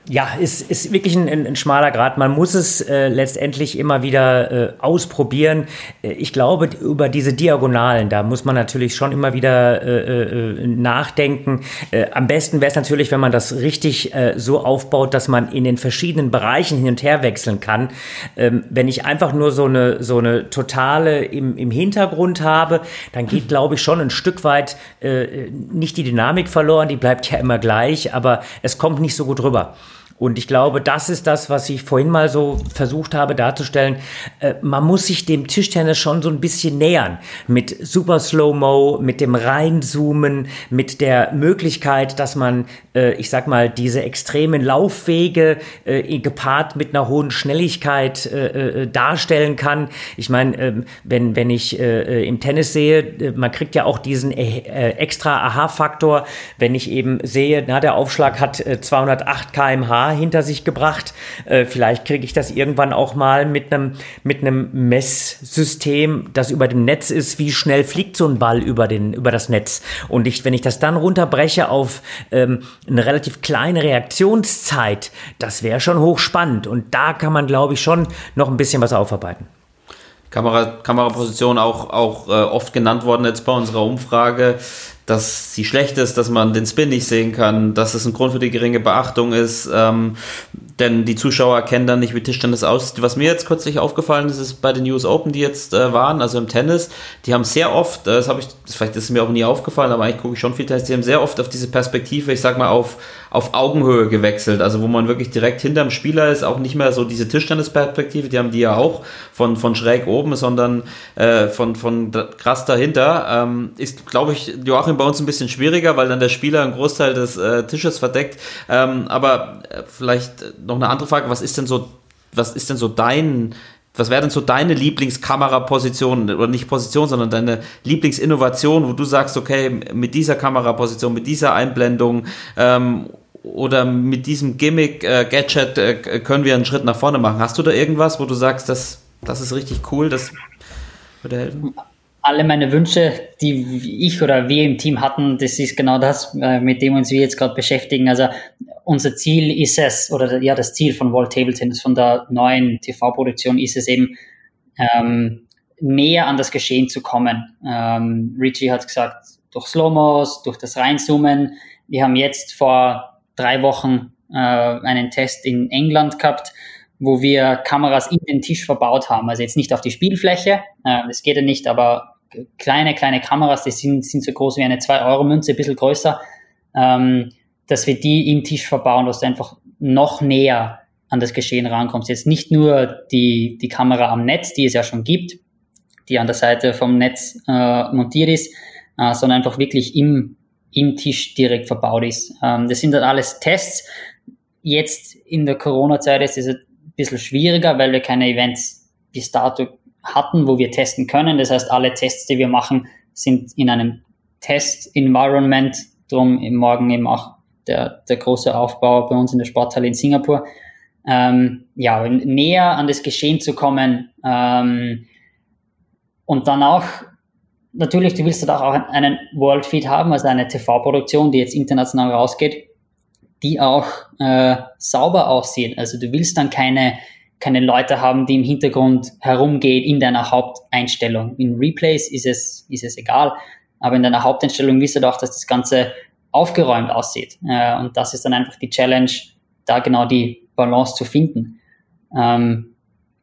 ja, ist, ist wirklich ein, ein, schmaler Grad. Man muss es äh, letztendlich immer wieder äh, ausprobieren. Äh, ich glaube, über diese Diagonalen, da muss man natürlich schon immer wieder äh, äh nachdenken. Äh, am besten wäre es natürlich, wenn man das richtig äh, so aufbaut, dass man in den verschiedenen Bereichen hin und her wechseln kann. Ähm, wenn ich einfach nur so eine, so eine totale im, im Hintergrund habe, dann geht, glaube ich, schon ein Stück weit äh, nicht die Dynamik verloren, die bleibt ja immer gleich, aber es kommt nicht so gut rüber. Und ich glaube, das ist das, was ich vorhin mal so versucht habe darzustellen. Äh, man muss sich dem Tischtennis schon so ein bisschen nähern. Mit Super Slow-Mo, mit dem Reinzoomen, mit der Möglichkeit, dass man, äh, ich sag mal, diese extremen Laufwege äh, gepaart mit einer hohen Schnelligkeit äh, äh, darstellen kann. Ich meine, ähm, wenn, wenn ich äh, im Tennis sehe, man kriegt ja auch diesen extra Aha-Faktor, wenn ich eben sehe, na, der Aufschlag hat 208 kmh hinter sich gebracht. Äh, vielleicht kriege ich das irgendwann auch mal mit einem mit Messsystem, das über dem Netz ist. Wie schnell fliegt so ein Ball über den über das Netz? Und ich, wenn ich das dann runterbreche auf ähm, eine relativ kleine Reaktionszeit, das wäre schon hochspannend. Und da kann man, glaube ich, schon noch ein bisschen was aufarbeiten. Kamera, Kameraposition auch, auch äh, oft genannt worden jetzt bei unserer Umfrage dass sie schlecht ist, dass man den Spin nicht sehen kann, dass es ein Grund für die geringe Beachtung ist, ähm, denn die Zuschauer kennen dann nicht, wie Tischtennis aussieht. Was mir jetzt kürzlich aufgefallen ist, ist bei den US Open, die jetzt äh, waren, also im Tennis, die haben sehr oft, äh, das habe ich, vielleicht ist mir auch nie aufgefallen, aber eigentlich gucke ich schon viel Tennis, die haben sehr oft auf diese Perspektive, ich sag mal, auf, auf Augenhöhe gewechselt, also wo man wirklich direkt hinterm Spieler ist, auch nicht mehr so diese Tischtennisperspektive, die haben die ja auch von, von schräg oben, sondern äh, von, von krass dahinter, ähm, ist, glaube ich, Joachim bei uns ein bisschen schwieriger, weil dann der Spieler einen Großteil des äh, Tisches verdeckt. Ähm, aber äh, vielleicht noch eine andere Frage: Was ist denn so, was ist denn so dein was wäre denn so deine Lieblingskameraposition? Oder nicht Position, sondern deine Lieblingsinnovation, wo du sagst, okay, mit dieser Kameraposition, mit dieser Einblendung ähm, oder mit diesem Gimmick, äh, äh, können wir einen Schritt nach vorne machen. Hast du da irgendwas, wo du sagst, das, das ist richtig cool, das würde helfen? Alle meine Wünsche, die ich oder wir im Team hatten, das ist genau das, äh, mit dem uns wir jetzt gerade beschäftigen. Also unser Ziel ist es, oder ja, das Ziel von World Table Tennis, von der neuen TV-Produktion ist es eben, ähm, näher an das Geschehen zu kommen. Ähm, Richie hat gesagt, durch Slow-Mos, durch das Reinzoomen. Wir haben jetzt vor drei Wochen äh, einen Test in England gehabt, wo wir Kameras in den Tisch verbaut haben. Also jetzt nicht auf die Spielfläche, äh, das geht ja nicht, aber kleine, kleine Kameras, die sind, sind so groß wie eine 2-Euro-Münze, ein bisschen größer, ähm, dass wir die im Tisch verbauen, dass du einfach noch näher an das Geschehen rankommst. Jetzt nicht nur die, die Kamera am Netz, die es ja schon gibt, die an der Seite vom Netz äh, montiert ist, äh, sondern einfach wirklich im, im Tisch direkt verbaut ist. Ähm, das sind dann alles Tests. Jetzt in der Corona-Zeit ist es ein bisschen schwieriger, weil wir keine Events bis dato hatten, wo wir testen können. Das heißt, alle Tests, die wir machen, sind in einem Test-Environment. Drum morgen eben auch der, der große Aufbau bei uns in der Sporthalle in Singapur. Ähm, ja, näher an das Geschehen zu kommen ähm, und dann auch natürlich, du willst da auch einen World Feed haben, also eine TV-Produktion, die jetzt international rausgeht, die auch äh, sauber aussieht. Also du willst dann keine, keine Leute haben, die im Hintergrund herumgehen in deiner Haupteinstellung. In Replays ist es, ist es egal, aber in deiner Haupteinstellung willst du auch, dass das Ganze aufgeräumt aussieht. Äh, und das ist dann einfach die Challenge, da genau die Balance zu finden. Ähm,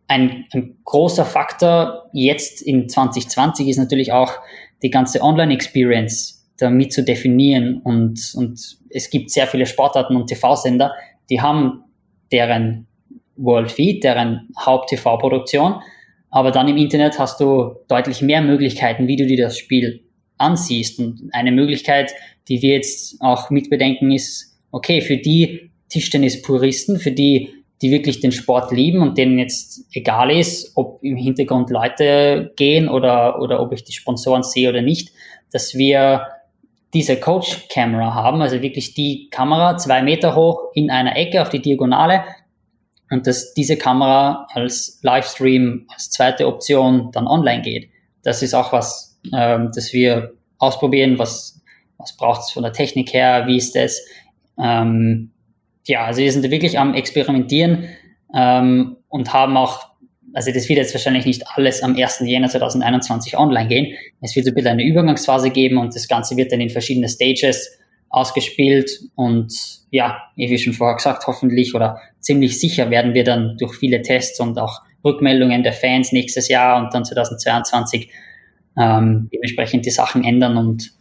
ein, ein großer Faktor jetzt in 2020 ist natürlich auch die ganze Online-Experience damit zu definieren. Und, und es gibt sehr viele Sportarten und TV-Sender, die haben deren World Feed, deren Haupt-TV-Produktion. Aber dann im Internet hast du deutlich mehr Möglichkeiten, wie du dir das Spiel ansiehst. Und eine Möglichkeit, die wir jetzt auch mitbedenken, ist, okay, für die Tischtennis-Puristen, für die die wirklich den Sport lieben und denen jetzt egal ist, ob im Hintergrund Leute gehen oder, oder ob ich die Sponsoren sehe oder nicht, dass wir diese Coach-Camera haben, also wirklich die Kamera zwei Meter hoch in einer Ecke auf die Diagonale und dass diese Kamera als Livestream, als zweite Option dann online geht. Das ist auch was, ähm, das wir ausprobieren, was, was braucht es von der Technik her, wie ist das, ähm, ja, also wir sind wirklich am Experimentieren ähm, und haben auch, also das wird jetzt wahrscheinlich nicht alles am 1. Jänner 2021 online gehen. Es wird so ein bisschen eine Übergangsphase geben und das Ganze wird dann in verschiedene Stages ausgespielt und ja, wie schon vorher gesagt, hoffentlich oder ziemlich sicher werden wir dann durch viele Tests und auch Rückmeldungen der Fans nächstes Jahr und dann 2022 ähm, dementsprechend die Sachen ändern und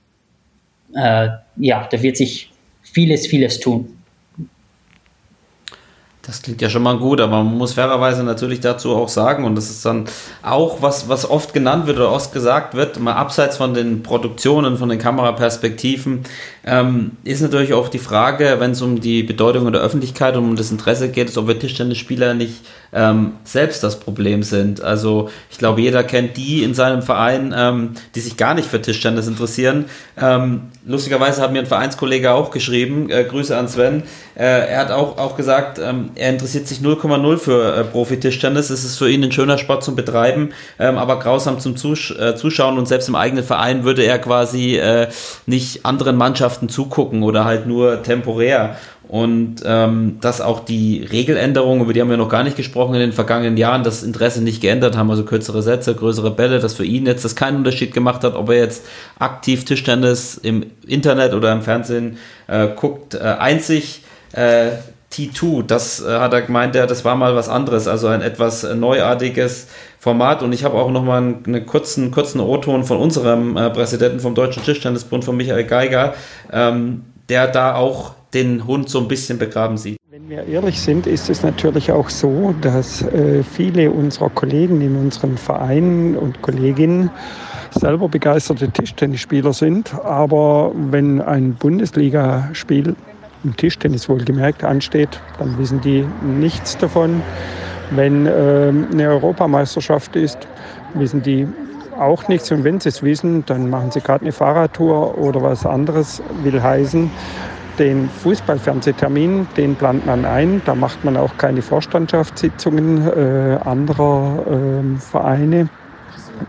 äh, ja, da wird sich vieles, vieles tun. Das klingt ja schon mal gut, aber man muss fairerweise natürlich dazu auch sagen, und das ist dann auch was, was oft genannt wird oder oft gesagt wird, mal abseits von den Produktionen, von den Kameraperspektiven, ähm, ist natürlich auch die Frage, wenn es um die Bedeutung der Öffentlichkeit und um das Interesse geht, ist, ob wir Tischtennisspieler nicht ähm, selbst das Problem sind. Also ich glaube, jeder kennt die in seinem Verein, ähm, die sich gar nicht für Tischtennis interessieren. Ähm, lustigerweise hat mir ein Vereinskollege auch geschrieben, äh, Grüße an Sven, er hat auch, auch gesagt, ähm, er interessiert sich 0,0 für äh, Profi-Tischtennis. Es ist für ihn ein schöner Sport zum Betreiben, ähm, aber grausam zum Zus äh, Zuschauen und selbst im eigenen Verein würde er quasi äh, nicht anderen Mannschaften zugucken oder halt nur temporär. Und ähm, dass auch die Regeländerungen, über die haben wir noch gar nicht gesprochen in den vergangenen Jahren, das Interesse nicht geändert haben, also kürzere Sätze, größere Bälle, dass für ihn jetzt das keinen Unterschied gemacht hat, ob er jetzt aktiv Tischtennis im Internet oder im Fernsehen äh, guckt. Äh, einzig äh, T2, das äh, hat er gemeint, das war mal was anderes, also ein etwas äh, neuartiges Format. Und ich habe auch noch mal einen, kurzen, kurzen O-Ton von unserem äh, Präsidenten vom Deutschen Tischtennisbund, von Michael Geiger, ähm, der da auch den Hund so ein bisschen begraben sieht. Wenn wir ehrlich sind, ist es natürlich auch so, dass äh, viele unserer Kollegen in unseren Vereinen und Kolleginnen selber begeisterte Tischtennisspieler sind. Aber wenn ein Bundesligaspiel im Tischtennis wohlgemerkt ansteht, dann wissen die nichts davon. Wenn ähm, eine Europameisterschaft ist, wissen die auch nichts. Und wenn sie es wissen, dann machen sie gerade eine Fahrradtour oder was anderes, will heißen, den Fußballfernsehtermin, den plant man ein. Da macht man auch keine Vorstandschaftssitzungen äh, anderer äh, Vereine,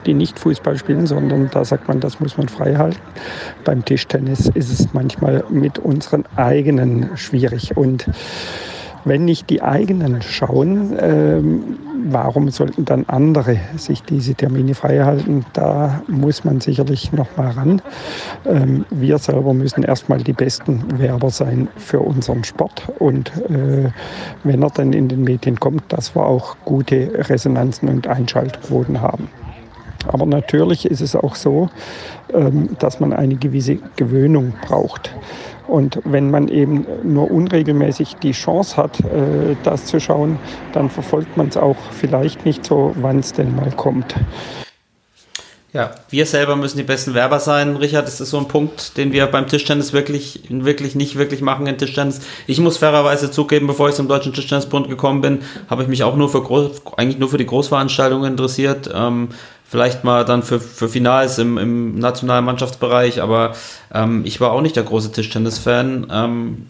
die nicht Fußball spielen, sondern da sagt man, das muss man frei halten. Beim Tischtennis ist es manchmal mit unseren eigenen schwierig. Und wenn nicht die eigenen schauen, ähm, warum sollten dann andere sich diese Termine freihalten? Da muss man sicherlich noch mal ran. Ähm, wir selber müssen erstmal die besten Werber sein für unseren Sport. Und äh, wenn er dann in den Medien kommt, dass wir auch gute Resonanzen und Einschaltquoten haben. Aber natürlich ist es auch so, ähm, dass man eine gewisse Gewöhnung braucht. Und wenn man eben nur unregelmäßig die Chance hat, äh, das zu schauen, dann verfolgt man es auch vielleicht nicht so, wann es denn mal kommt. Ja, wir selber müssen die besten Werber sein. Richard, ist das so ein Punkt, den wir beim Tischtennis wirklich, wirklich nicht wirklich machen in Tischtennis? Ich muss fairerweise zugeben, bevor ich zum Deutschen Tischtennisbund gekommen bin, habe ich mich auch nur für eigentlich nur für die Großveranstaltungen interessiert. Ähm, vielleicht mal dann für, für Finals im, im nationalen Mannschaftsbereich, aber ähm, ich war auch nicht der große Tischtennis-Fan. Ähm,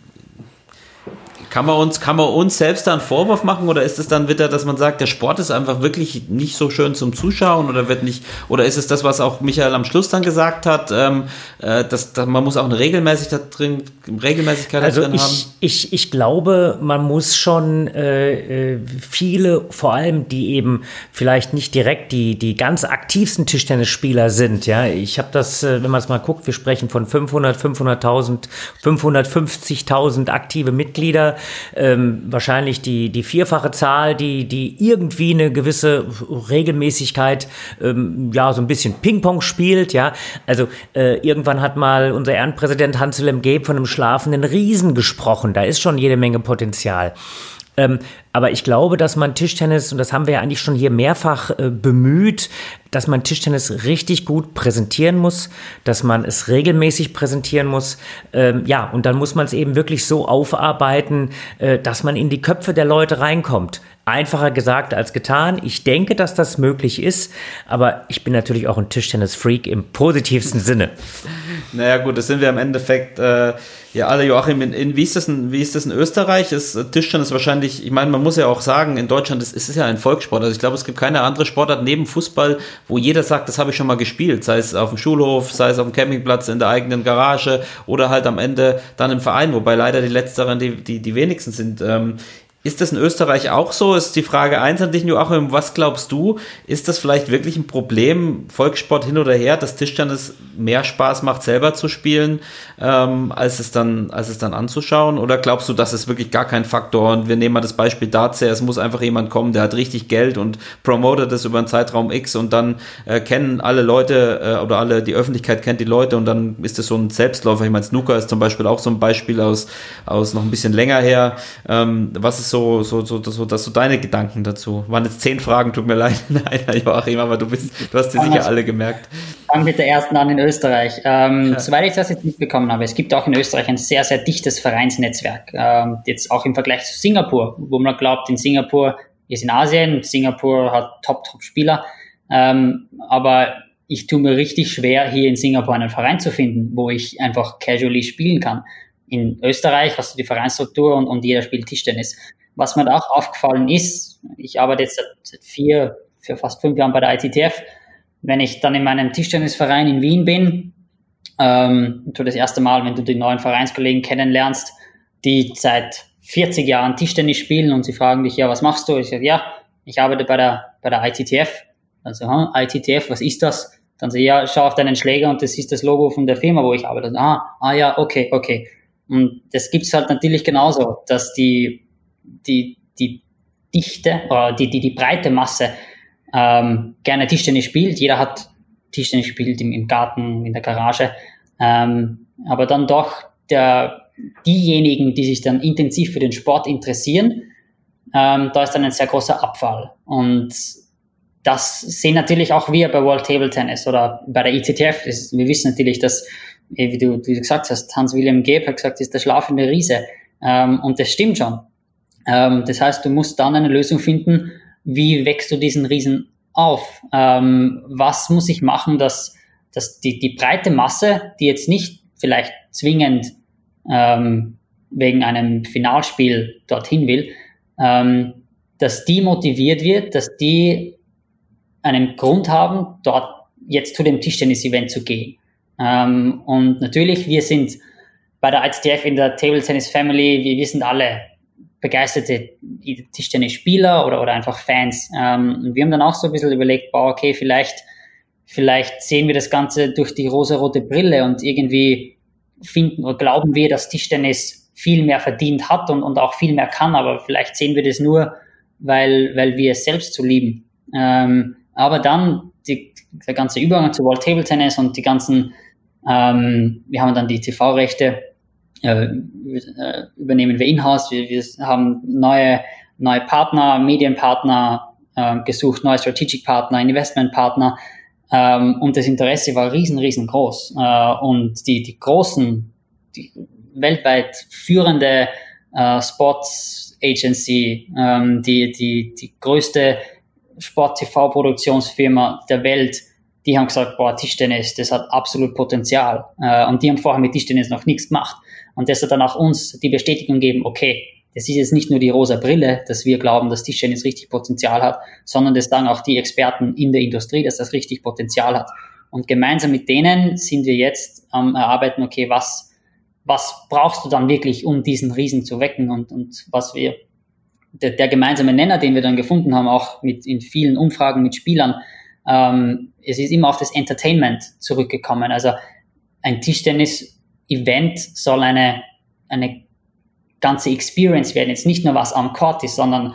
kann man uns, kann man uns selbst da einen Vorwurf machen oder ist es dann wieder, dass man sagt, der Sport ist einfach wirklich nicht so schön zum Zuschauen oder wird nicht, oder ist es das, was auch Michael am Schluss dann gesagt hat, ähm, äh, dass, dass man muss auch eine Regelmäßigkeit drin, Regelmäßigkeit also drin ich, haben? Ich, ich glaube, man muss schon äh, äh, viele, vor allem die eben vielleicht nicht direkt die, die ganz aktivsten Tischtennisspieler sind, ja. Ich habe das, äh, wenn man es mal guckt, wir sprechen von 500, 500.000, 550.000 aktive Mitglieder ähm, wahrscheinlich die, die vierfache Zahl, die, die irgendwie eine gewisse Regelmäßigkeit, ähm, ja, so ein bisschen Ping-Pong spielt, ja. Also äh, irgendwann hat mal unser Ehrenpräsident Hans-Wilhelm Gabe von einem schlafenden Riesen gesprochen. Da ist schon jede Menge Potenzial. Ähm, aber ich glaube, dass man Tischtennis, und das haben wir ja eigentlich schon hier mehrfach äh, bemüht, dass man Tischtennis richtig gut präsentieren muss, dass man es regelmäßig präsentieren muss. Ähm, ja, und dann muss man es eben wirklich so aufarbeiten, äh, dass man in die Köpfe der Leute reinkommt. Einfacher gesagt als getan. Ich denke, dass das möglich ist, aber ich bin natürlich auch ein Tischtennis-Freak im positivsten Sinne. Naja, gut, das sind wir im Endeffekt äh, ja alle, Joachim. In, in, wie, ist das in, wie ist das in Österreich? Ist äh, Tischtennis wahrscheinlich, ich meine, man muss ja auch sagen, in Deutschland ist, ist es ja ein Volkssport. Also ich glaube, es gibt keine andere Sportart neben Fußball, wo jeder sagt, das habe ich schon mal gespielt. Sei es auf dem Schulhof, sei es auf dem Campingplatz, in der eigenen Garage oder halt am Ende dann im Verein, wobei leider die letzteren die, die, die wenigsten sind. Ähm, ist das in Österreich auch so? Ist die Frage eins an dich, Joachim. Was glaubst du? Ist das vielleicht wirklich ein Problem, Volkssport hin oder her, dass Tischtennis mehr Spaß macht, selber zu spielen, ähm, als, es dann, als es dann anzuschauen? Oder glaubst du, das ist wirklich gar kein Faktor? Und wir nehmen mal das Beispiel Darts her. Es muss einfach jemand kommen, der hat richtig Geld und promotet das über einen Zeitraum X und dann äh, kennen alle Leute äh, oder alle, die Öffentlichkeit kennt die Leute und dann ist es so ein Selbstläufer. Ich meine, Snooker ist zum Beispiel auch so ein Beispiel aus, aus noch ein bisschen länger her. Ähm, was ist so, so, so, dass so deine Gedanken dazu? Waren jetzt zehn Fragen, tut mir leid, nein, Joachim, aber du bist, du hast dir sicher alle gemerkt. Fangen mit der ersten an in Österreich. Ähm, ja. Soweit ich das jetzt mitbekommen habe, es gibt auch in Österreich ein sehr, sehr dichtes Vereinsnetzwerk. Ähm, jetzt auch im Vergleich zu Singapur, wo man glaubt, in Singapur ist in Asien, Singapur hat Top-Top-Spieler. Ähm, aber ich tue mir richtig schwer, hier in Singapur einen Verein zu finden, wo ich einfach casually spielen kann. In Österreich hast du die Vereinsstruktur und, und jeder spielt Tischtennis. Was mir da auch aufgefallen ist, ich arbeite jetzt seit vier, für fast fünf Jahren bei der ITTF, wenn ich dann in meinem Tischtennisverein in Wien bin, ähm, du das erste Mal, wenn du die neuen Vereinskollegen kennenlernst, die seit 40 Jahren Tischtennis spielen und sie fragen dich, ja, was machst du? Ich sage, ja, ich arbeite bei der, bei der ITTF. Also, hm, ITTF, was ist das? Dann sage ich, ja, schau auf deinen Schläger und das ist das Logo von der Firma, wo ich arbeite. Ah, ah ja, okay, okay. Und das gibt's halt natürlich genauso, dass die die, die Dichte oder die, die, die breite Masse ähm, gerne Tischtennis spielt. Jeder hat Tischtennis spielt im, im Garten, in der Garage. Ähm, aber dann doch der, diejenigen, die sich dann intensiv für den Sport interessieren, ähm, da ist dann ein sehr großer Abfall. Und das sehen natürlich auch wir bei World Table Tennis oder bei der ICTF. Ist, wir wissen natürlich, dass, wie du, du gesagt hast, Hans-William Gabe hat gesagt, ist der schlafende Riese. Ähm, und das stimmt schon. Ähm, das heißt, du musst dann eine Lösung finden, wie wächst du diesen Riesen auf? Ähm, was muss ich machen, dass, dass die, die breite Masse, die jetzt nicht vielleicht zwingend ähm, wegen einem Finalspiel dorthin will, ähm, dass die motiviert wird, dass die einen Grund haben, dort jetzt zu dem Tischtennis-Event zu gehen. Ähm, und natürlich, wir sind bei der ITTF in der Table Tennis Family, wir, wir sind alle begeisterte Tischtennis-Spieler oder, oder einfach Fans. Ähm, und wir haben dann auch so ein bisschen überlegt, boah, okay, vielleicht, vielleicht sehen wir das Ganze durch die rosa-rote Brille und irgendwie finden oder glauben wir, dass Tischtennis viel mehr verdient hat und, und auch viel mehr kann, aber vielleicht sehen wir das nur, weil, weil wir es selbst zu lieben. Ähm, aber dann die, der ganze Übergang zu World Table Tennis und die ganzen, ähm, wir haben dann die TV-Rechte, übernehmen wir in-house. Wir, wir haben neue, neue Partner, Medienpartner äh, gesucht, neue Strategic Partner, Investment Partner. Ähm, und das Interesse war riesen, riesengroß. Äh, und die, die großen, die weltweit führende äh, Sports Agency, ähm, die, die, die größte Sport-TV-Produktionsfirma der Welt, die haben gesagt, boah, Tischtennis, das hat absolut Potenzial. Äh, und die haben vorher mit Tischtennis noch nichts gemacht. Und das hat dann auch uns die Bestätigung gegeben, okay, das ist jetzt nicht nur die rosa Brille, dass wir glauben, dass Tischtennis richtig Potenzial hat, sondern das sagen auch die Experten in der Industrie, dass das richtig Potenzial hat. Und gemeinsam mit denen sind wir jetzt am Erarbeiten, okay, was, was brauchst du dann wirklich, um diesen Riesen zu wecken und, und was wir, der, der gemeinsame Nenner, den wir dann gefunden haben, auch mit in vielen Umfragen mit Spielern, ähm, es ist immer auf das Entertainment zurückgekommen. Also ein Tischtennis-Event soll eine, eine ganze Experience werden. Jetzt nicht nur was am Court ist, sondern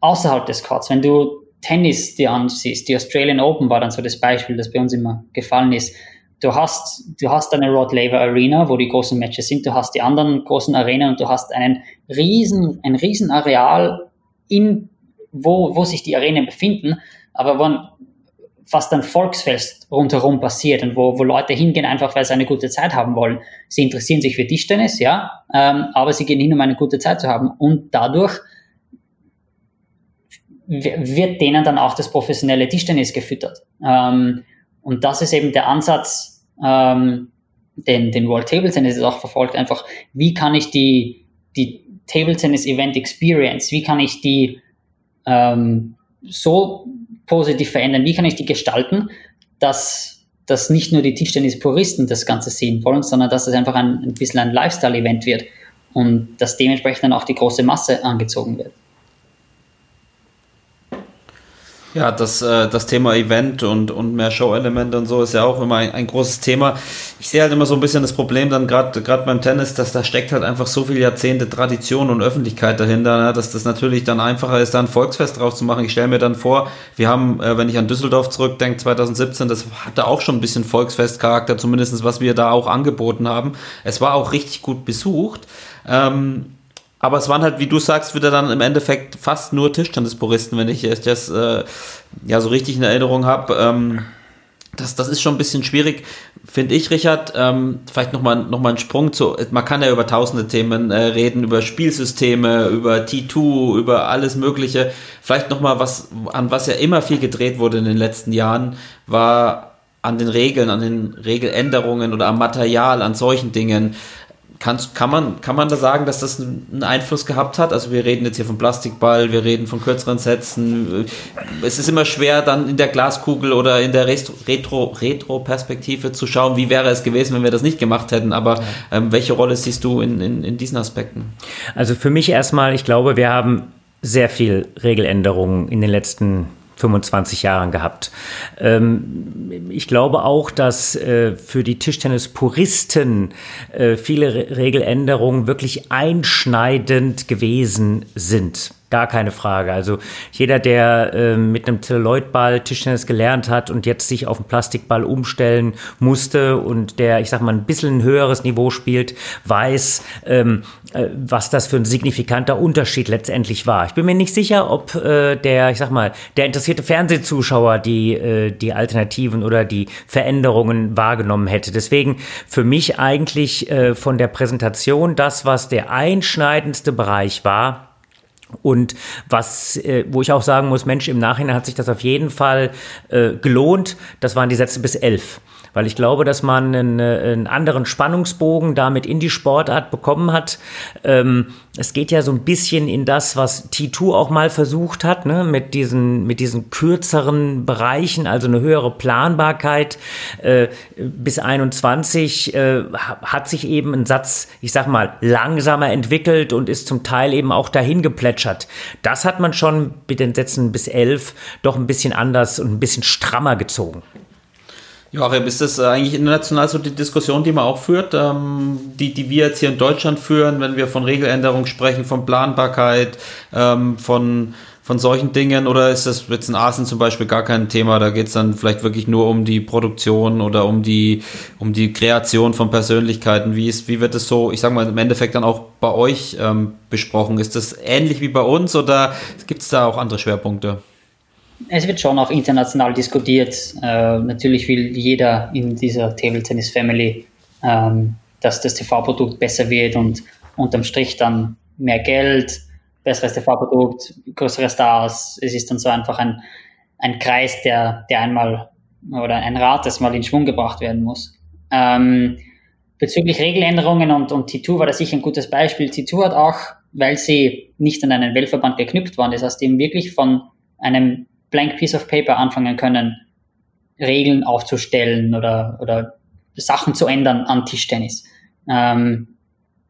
außerhalb des Courts. Wenn du Tennis dir ansiehst, die Australian Open war dann so das Beispiel, das bei uns immer gefallen ist. Du hast, du hast eine Rod Laver Arena, wo die großen Matches sind. Du hast die anderen großen Arenen und du hast einen riesen, ein riesen Areal in, wo, wo sich die Arenen befinden. Aber wann, fast ein Volksfest rundherum passiert und wo, wo Leute hingehen, einfach weil sie eine gute Zeit haben wollen. Sie interessieren sich für Tischtennis, ja, ähm, aber sie gehen hin, um eine gute Zeit zu haben. Und dadurch wird denen dann auch das professionelle Tischtennis gefüttert. Ähm, und das ist eben der Ansatz, ähm, den, den World Table Tennis auch verfolgt, einfach, wie kann ich die, die Table Tennis Event Experience, wie kann ich die ähm, so positiv verändern? Wie kann ich die gestalten, dass, dass nicht nur die Tischtennis-Puristen das Ganze sehen wollen, sondern dass es einfach ein, ein bisschen ein Lifestyle-Event wird und dass dementsprechend dann auch die große Masse angezogen wird. Ja, das, äh, das Thema Event und, und mehr Show-Elemente und so ist ja auch immer ein, ein großes Thema. Ich sehe halt immer so ein bisschen das Problem dann gerade gerade beim Tennis, dass da steckt halt einfach so viele Jahrzehnte Tradition und Öffentlichkeit dahinter, ne, dass das natürlich dann einfacher ist, da ein Volksfest drauf zu machen. Ich stelle mir dann vor, wir haben, äh, wenn ich an Düsseldorf zurückdenke, 2017, das hatte auch schon ein bisschen Volksfestcharakter, zumindestens was wir da auch angeboten haben. Es war auch richtig gut besucht. Ähm, aber es waren halt, wie du sagst, wieder dann im Endeffekt fast nur Tischtennispuristen, wenn ich das äh, ja so richtig in Erinnerung habe. Ähm, das, das ist schon ein bisschen schwierig, finde ich, Richard. Ähm, vielleicht nochmal noch mal einen Sprung zu. Man kann ja über tausende Themen äh, reden, über Spielsysteme, über T2, über alles Mögliche. Vielleicht nochmal was, an was ja immer viel gedreht wurde in den letzten Jahren, war an den Regeln, an den Regeländerungen oder am Material, an solchen Dingen. Kannst, kann, man, kann man da sagen, dass das einen Einfluss gehabt hat? Also wir reden jetzt hier von Plastikball, wir reden von kürzeren Sätzen. Es ist immer schwer, dann in der Glaskugel oder in der Retro-Perspektive Retro zu schauen, wie wäre es gewesen, wenn wir das nicht gemacht hätten. Aber ähm, welche Rolle siehst du in, in, in diesen Aspekten? Also für mich erstmal, ich glaube, wir haben sehr viel Regeländerungen in den letzten 25 Jahren gehabt. Ähm, ich glaube auch, dass äh, für die Tischtennis-Puristen äh, viele Re Regeländerungen wirklich einschneidend gewesen sind. Gar keine Frage. Also jeder, der äh, mit einem Zelluloidball Tischtennis gelernt hat und jetzt sich auf einen Plastikball umstellen musste und der, ich sag mal, ein bisschen ein höheres Niveau spielt, weiß, ähm, äh, was das für ein signifikanter Unterschied letztendlich war. Ich bin mir nicht sicher, ob äh, der, ich sag mal, der interessierte Fernsehzuschauer die, äh, die Alternativen oder die Veränderungen wahrgenommen hätte. Deswegen für mich eigentlich äh, von der Präsentation das, was der einschneidendste Bereich war, Und was, äh, wo ich auch sagen muss, Mensch, im Nachhinein hat sich das auf jeden Fall äh, gelohnt. Das waren die Sätze bis elf weil ich glaube, dass man einen, äh, einen anderen Spannungsbogen damit in die Sportart bekommen hat. Ähm, es geht ja so ein bisschen in das, was T2 auch mal versucht hat, ne? mit, diesen, mit diesen kürzeren Bereichen, also eine höhere Planbarkeit. Äh, bis 21 äh, hat sich eben ein Satz, ich sag mal, langsamer entwickelt und ist zum Teil eben auch dahin geplätschert. Das hat man schon mit den Sätzen bis 11 doch ein bisschen anders und ein bisschen strammer gezogen. Joachim, ist das eigentlich international so die Diskussion, die man auch führt, ähm, die, die wir jetzt hier in Deutschland führen, wenn wir von Regeländerung sprechen, von Planbarkeit, ähm, von, von solchen Dingen? Oder ist das jetzt in Asien zum Beispiel gar kein Thema? Da geht es dann vielleicht wirklich nur um die Produktion oder um die, um die Kreation von Persönlichkeiten. Wie, ist, wie wird es so, ich sage mal, im Endeffekt dann auch bei euch ähm, besprochen? Ist das ähnlich wie bei uns oder gibt es da auch andere Schwerpunkte? Es wird schon auch international diskutiert. Äh, natürlich will jeder in dieser Table Tennis Family, ähm, dass das TV-Produkt besser wird und unterm Strich dann mehr Geld, besseres TV-Produkt, größere Stars. Es ist dann so einfach ein, ein Kreis, der, der einmal oder ein Rad, das mal in Schwung gebracht werden muss. Ähm, bezüglich Regeländerungen und, und T2 war das sicher ein gutes Beispiel. T2 hat auch, weil sie nicht an einen Weltverband geknüpft waren, das heißt eben wirklich von einem blank piece of paper anfangen können, Regeln aufzustellen oder, oder Sachen zu ändern an Tischtennis. Ähm,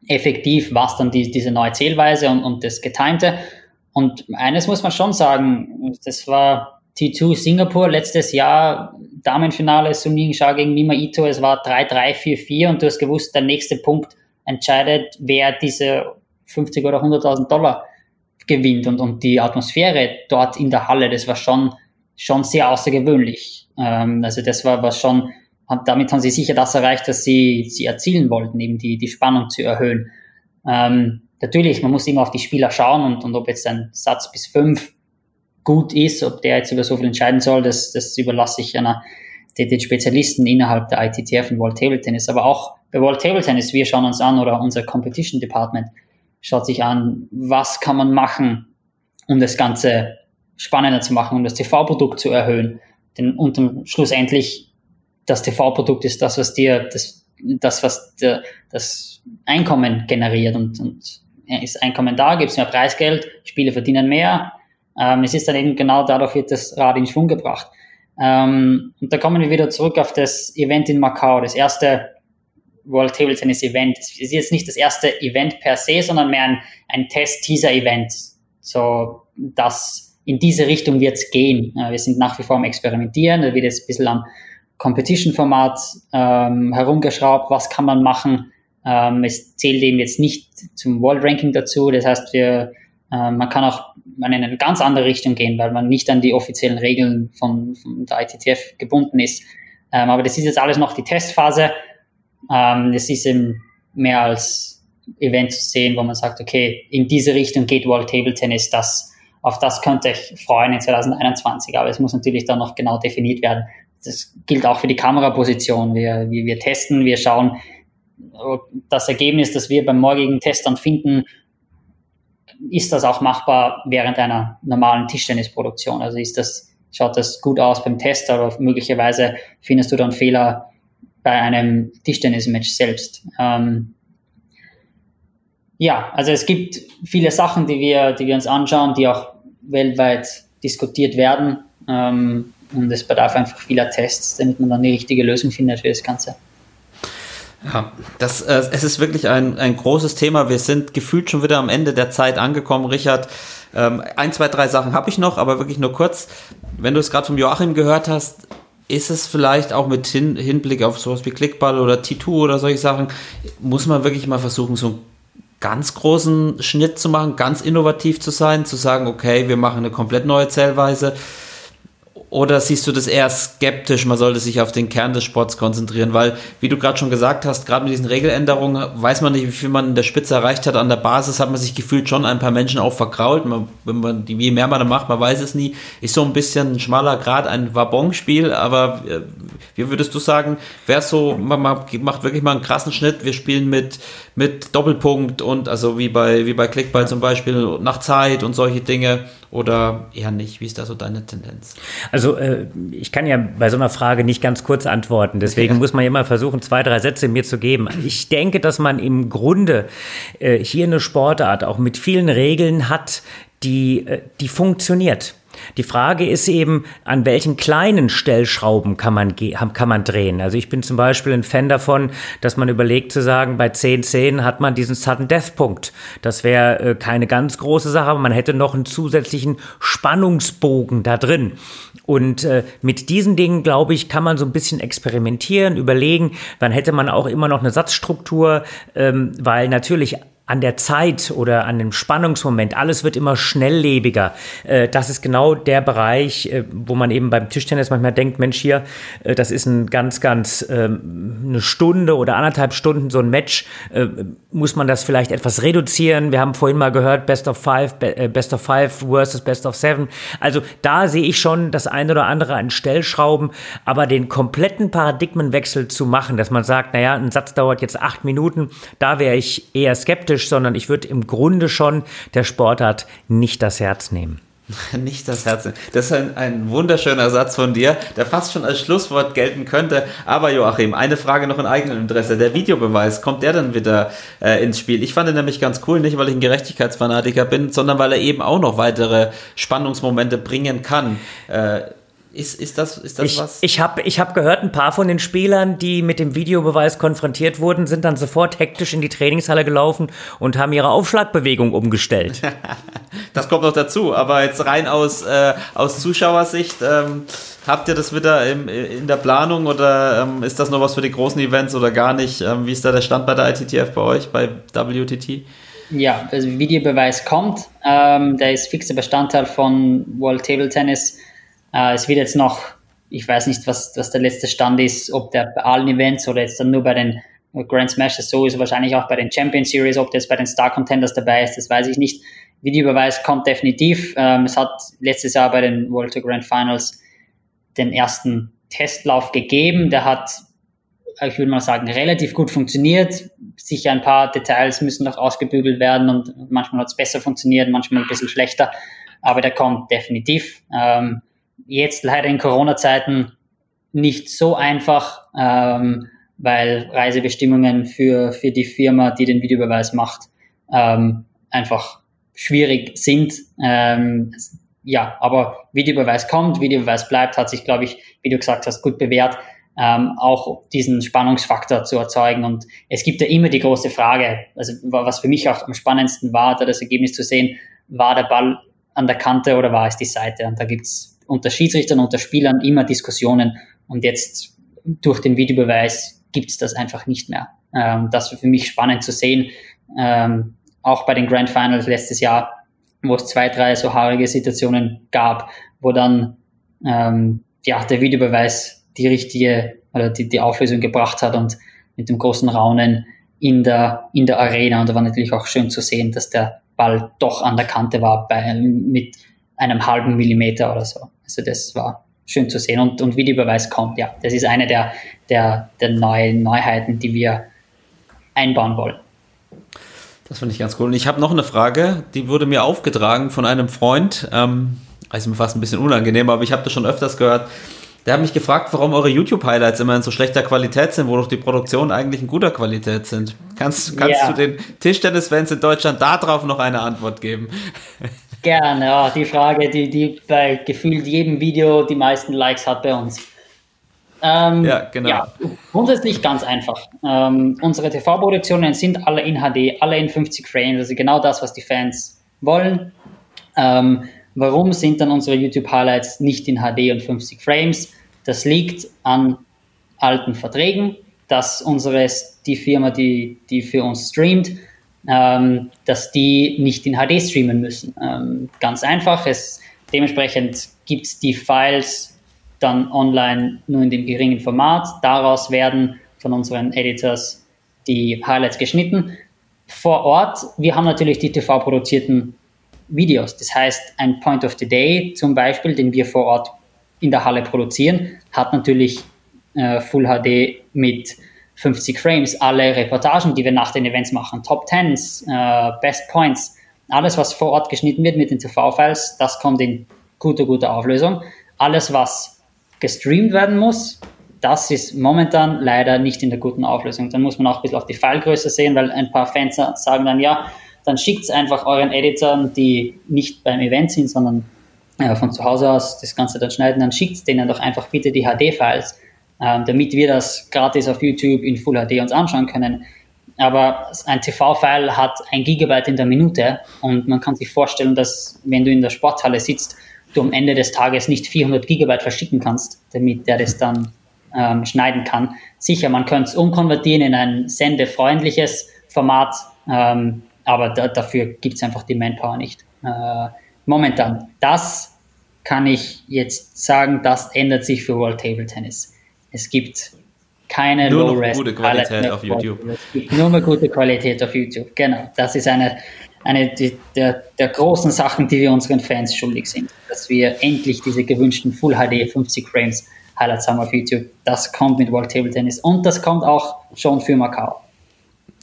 effektiv war es dann die, diese neue Zählweise und, und das Getimte. Und eines muss man schon sagen, das war T2 Singapur letztes Jahr, Damenfinale, Suning Shah gegen Mima Ito, es war 3-3-4-4 und du hast gewusst, der nächste Punkt entscheidet, wer diese 50 oder 100.000 Dollar gewinnt und, und die Atmosphäre dort in der Halle, das war schon, schon sehr außergewöhnlich. Ähm, also das war, was schon, damit haben sie sicher das erreicht, was sie, sie erzielen wollten, eben die, die Spannung zu erhöhen. Ähm, natürlich, man muss immer auf die Spieler schauen und, und ob jetzt ein Satz bis fünf gut ist, ob der jetzt über so viel entscheiden soll, das, das überlasse ich einer den, den Spezialisten innerhalb der ITTF und World Table Tennis. Aber auch bei World Table Tennis, wir schauen uns an oder unser Competition Department, schaut sich an, was kann man machen, um das Ganze spannender zu machen, um das TV-Produkt zu erhöhen. Denn unterm schlussendlich, das TV-Produkt ist das, was dir, das, das was dir, das Einkommen generiert und, und ist Einkommen da, gibt es mehr Preisgeld, Spiele verdienen mehr. Ähm, es ist dann eben genau dadurch wird das Rad in Schwung gebracht. Ähm, und da kommen wir wieder zurück auf das Event in Macau, das erste World Table Tennis Event. Es ist jetzt nicht das erste Event per se, sondern mehr ein, ein Test-Teaser-Event. So, das in diese Richtung wird es gehen. Wir sind nach wie vor am Experimentieren. Da wird jetzt ein bisschen am Competition-Format ähm, herumgeschraubt. Was kann man machen? Ähm, es zählt eben jetzt nicht zum World Ranking dazu. Das heißt, wir, äh, man kann auch in eine ganz andere Richtung gehen, weil man nicht an die offiziellen Regeln von, von der ITTF gebunden ist. Ähm, aber das ist jetzt alles noch die Testphase. Ähm, es ist eben mehr als Event zu sehen, wo man sagt, okay, in diese Richtung geht World Table Tennis, das, auf das könnte ich freuen in 2021, aber es muss natürlich dann noch genau definiert werden. Das gilt auch für die Kameraposition. Wir, wir, wir testen, wir schauen, das Ergebnis, das wir beim morgigen Test dann finden, ist das auch machbar während einer normalen Tischtennisproduktion? Also ist das, schaut das gut aus beim Test, aber möglicherweise findest du dann Fehler bei einem Tischtennismatch selbst. Ähm, ja, also es gibt viele Sachen, die wir, die wir uns anschauen, die auch weltweit diskutiert werden. Ähm, und es bedarf einfach vieler Tests, damit man dann die richtige Lösung findet für das Ganze. Ja, das, äh, es ist wirklich ein, ein großes Thema. Wir sind gefühlt schon wieder am Ende der Zeit angekommen, Richard. Ähm, ein, zwei, drei Sachen habe ich noch, aber wirklich nur kurz. Wenn du es gerade vom Joachim gehört hast, ist es vielleicht auch mit Hin Hinblick auf sowas wie Clickball oder T2 oder solche Sachen, muss man wirklich mal versuchen, so einen ganz großen Schnitt zu machen, ganz innovativ zu sein, zu sagen, okay, wir machen eine komplett neue Zählweise. Oder siehst du das eher skeptisch, man sollte sich auf den Kern des Sports konzentrieren? Weil, wie du gerade schon gesagt hast, gerade mit diesen Regeländerungen weiß man nicht, wie viel man in der Spitze erreicht hat. An der Basis hat man sich gefühlt schon ein paar Menschen auch verkrault. Man, wenn man, je mehr man da macht, man weiß es nie. Ist so ein bisschen ein schmaler Grad, ein Wabonspiel. Aber äh, wie würdest du sagen, wäre so, man macht wirklich mal einen krassen Schnitt. Wir spielen mit, mit Doppelpunkt und also wie bei, wie bei Clickball zum Beispiel nach Zeit und solche Dinge oder eher nicht? Wie ist da so deine Tendenz? Also äh, ich kann ja bei so einer Frage nicht ganz kurz antworten. Deswegen ja. muss man ja immer versuchen, zwei, drei Sätze mir zu geben. Ich denke, dass man im Grunde äh, hier eine Sportart auch mit vielen Regeln hat, die, äh, die funktioniert. Die Frage ist eben, an welchen kleinen Stellschrauben kann man, kann man drehen. Also ich bin zum Beispiel ein Fan davon, dass man überlegt zu sagen, bei 10-10 hat man diesen Sudden Death Punkt. Das wäre äh, keine ganz große Sache, aber man hätte noch einen zusätzlichen Spannungsbogen da drin. Und äh, mit diesen Dingen, glaube ich, kann man so ein bisschen experimentieren, überlegen. Dann hätte man auch immer noch eine Satzstruktur, ähm, weil natürlich an der Zeit oder an dem Spannungsmoment. Alles wird immer schnelllebiger. Äh, das ist genau der Bereich, äh, wo man eben beim Tischtennis manchmal denkt, Mensch, hier, äh, das ist ein ganz, ganz ähm, eine Stunde oder anderthalb Stunden so ein Match. Muss man das vielleicht etwas reduzieren? Wir haben vorhin mal gehört, Best of Five, Best of Five versus Best of Seven. Also da sehe ich schon das eine oder andere an Stellschrauben, aber den kompletten Paradigmenwechsel zu machen, dass man sagt, naja, ein Satz dauert jetzt acht Minuten, da wäre ich eher skeptisch kritisch, sondern ich würde im Grunde schon der Sportart nicht das Herz nehmen. Nicht das Herz. Das ist ein, ein, wunderschöner Satz von dir, der fast schon als Schlusswort gelten könnte. Aber Joachim, eine Frage noch in eigenem Interesse. Der Videobeweis, kommt der dann wieder äh, ins Spiel? Ich fand ihn nämlich ganz cool, nicht weil ich ein Gerechtigkeitsfanatiker bin, sondern weil er eben auch noch weitere Spannungsmomente bringen kann. Äh, ist, ist das, ist das ich, was? Ich habe ich hab gehört, ein paar von den Spielern, die mit dem Videobeweis konfrontiert wurden, sind dann sofort hektisch in die Trainingshalle gelaufen und haben ihre Aufschlagbewegung umgestellt. das kommt noch dazu, aber jetzt rein aus, äh, aus Zuschauersicht, ähm, habt ihr das wieder im, in der Planung oder ähm, ist das noch was für die großen Events oder gar nicht? Ähm, wie ist da der Stand bei der ITTF bei euch, bei WTT? Ja, also Videobeweis kommt. Ähm, der ist fixer Bestandteil von World Table Tennis äh, es wird jetzt noch, ich weiß nicht, was, was der letzte Stand ist, ob der bei allen Events oder jetzt dann nur bei den Grand Smashes so ist, wahrscheinlich auch bei den Champion Series, ob der jetzt bei den Star Contenders dabei ist, das weiß ich nicht. Videobeweis kommt definitiv. Ähm, es hat letztes Jahr bei den World Tour Grand Finals den ersten Testlauf gegeben. Der hat, ich würde mal sagen, relativ gut funktioniert. Sicher ein paar Details müssen noch ausgebügelt werden und manchmal hat es besser funktioniert, manchmal ein bisschen schlechter. Aber der kommt definitiv. Ähm, jetzt leider in Corona-Zeiten nicht so einfach, ähm, weil Reisebestimmungen für, für die Firma, die den Videobeweis macht, ähm, einfach schwierig sind. Ähm, ja, aber Videobeweis kommt, Videobeweis bleibt, hat sich, glaube ich, wie du gesagt hast, gut bewährt, ähm, auch diesen Spannungsfaktor zu erzeugen. Und es gibt ja immer die große Frage, also was für mich auch am spannendsten war, da das Ergebnis zu sehen, war der Ball an der Kante oder war es die Seite? Und da gibt's unter Schiedsrichtern, unter Spielern immer Diskussionen und jetzt durch den Videobeweis gibt es das einfach nicht mehr. Ähm, das war für mich spannend zu sehen. Ähm, auch bei den Grand Finals letztes Jahr, wo es zwei, drei so haarige Situationen gab, wo dann ähm, ja, der Videobeweis die richtige oder die, die Auflösung gebracht hat und mit dem großen Raunen in der, in der Arena. Und da war natürlich auch schön zu sehen, dass der Ball doch an der Kante war bei, mit einem halben Millimeter oder so. Also das war schön zu sehen. Und, und Beweis kommt, ja, das ist eine der, der, der neuen Neuheiten, die wir einbauen wollen. Das finde ich ganz cool. Und ich habe noch eine Frage, die wurde mir aufgetragen von einem Freund. Ähm, ist mir fast ein bisschen unangenehm, aber ich habe das schon öfters gehört. Der hat mich gefragt, warum eure YouTube-Highlights immer in so schlechter Qualität sind, wo doch die Produktionen eigentlich in guter Qualität sind. Kannst, kannst ja. du den Tischtennis-Fans in Deutschland darauf noch eine Antwort geben? Gerne, ja, die Frage, die, die bei gefühlt jedem Video die meisten Likes hat bei uns. Ähm, ja, genau. Ja, grundsätzlich ganz einfach. Ähm, unsere TV-Produktionen sind alle in HD, alle in 50 Frames, also genau das, was die Fans wollen. Ähm, warum sind dann unsere YouTube-Highlights nicht in HD und 50 Frames? Das liegt an alten Verträgen, dass unsere, die Firma, die, die für uns streamt, ähm, dass die nicht in HD streamen müssen. Ähm, ganz einfach, es, dementsprechend gibt es die Files dann online nur in dem geringen Format. Daraus werden von unseren Editors die Highlights geschnitten. Vor Ort, wir haben natürlich die TV-produzierten Videos. Das heißt, ein Point of the Day zum Beispiel, den wir vor Ort in der Halle produzieren, hat natürlich äh, Full HD mit 50 Frames. Alle Reportagen, die wir nach den Events machen, Top Tens, äh, Best Points, alles, was vor Ort geschnitten wird mit den TV-Files, das kommt in guter, guter Auflösung. Alles, was gestreamt werden muss, das ist momentan leider nicht in der guten Auflösung. Dann muss man auch ein bisschen auf die Filegröße sehen, weil ein paar Fans sagen dann, ja, dann schickt es einfach euren Editoren, die nicht beim Event sind, sondern ja, von zu Hause aus das Ganze dann schneiden, dann schickt denen doch einfach bitte die HD-Files, damit wir das gratis auf YouTube in Full HD uns anschauen können. Aber ein TV-File hat ein Gigabyte in der Minute und man kann sich vorstellen, dass wenn du in der Sporthalle sitzt, du am Ende des Tages nicht 400 Gigabyte verschicken kannst, damit der das dann ähm, schneiden kann. Sicher, man könnte es umkonvertieren in ein sendefreundliches Format, ähm, aber da, dafür gibt es einfach die Manpower nicht. Äh, momentan. Das kann ich jetzt sagen, das ändert sich für World Table Tennis. Es gibt keine nur Low-Res. gute Qualität auf YouTube. Es gibt nur mehr gute Qualität auf YouTube. Genau. Das ist eine, eine der, der großen Sachen, die wir unseren Fans schuldig sind. Dass wir endlich diese gewünschten Full HD 50 Frames Highlights haben auf YouTube. Das kommt mit World Table Tennis und das kommt auch schon für Macau.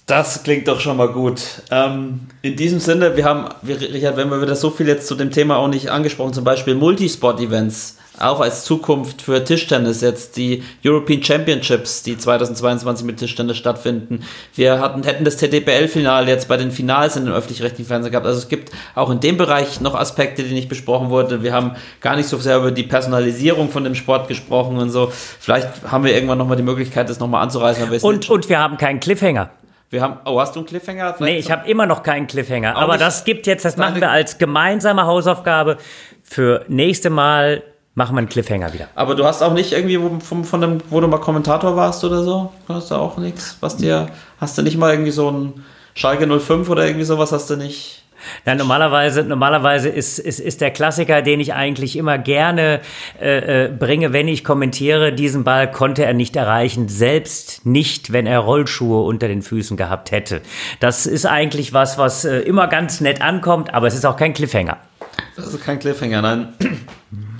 Das klingt doch schon mal gut. Ähm, in diesem Sinne, wir haben, Richard, wenn wir wieder so viel jetzt zu dem Thema auch nicht angesprochen, zum Beispiel Multisport-Events, auch als Zukunft für Tischtennis, jetzt die European Championships, die 2022 mit Tischtennis stattfinden. Wir hatten, hätten das TTPL-Final jetzt bei den Finals in den öffentlich-rechtlichen Fernsehen gehabt. Also es gibt auch in dem Bereich noch Aspekte, die nicht besprochen wurden. Wir haben gar nicht so sehr über die Personalisierung von dem Sport gesprochen und so. Vielleicht haben wir irgendwann nochmal die Möglichkeit, das nochmal anzureißen. Und, und wir haben keinen Cliffhanger. Wir haben, oh, hast du einen Cliffhanger? Vielleicht nee, ich habe immer noch keinen Cliffhanger. aber das gibt jetzt, das machen wir als gemeinsame Hausaufgabe. Für nächste Mal machen wir einen Cliffhanger wieder. Aber du hast auch nicht irgendwie von, von dem, wo du mal Kommentator warst oder so? Hast du auch nichts? Was dir, hast du nicht mal irgendwie so ein Schalke 05 oder irgendwie sowas hast du nicht? Ja, normalerweise, normalerweise ist, ist, ist der Klassiker, den ich eigentlich immer gerne äh, äh, bringe, wenn ich kommentiere, diesen Ball konnte er nicht erreichen, selbst nicht, wenn er Rollschuhe unter den Füßen gehabt hätte. Das ist eigentlich was, was äh, immer ganz nett ankommt, aber es ist auch kein Cliffhanger. Das ist kein Cliffhanger, nein.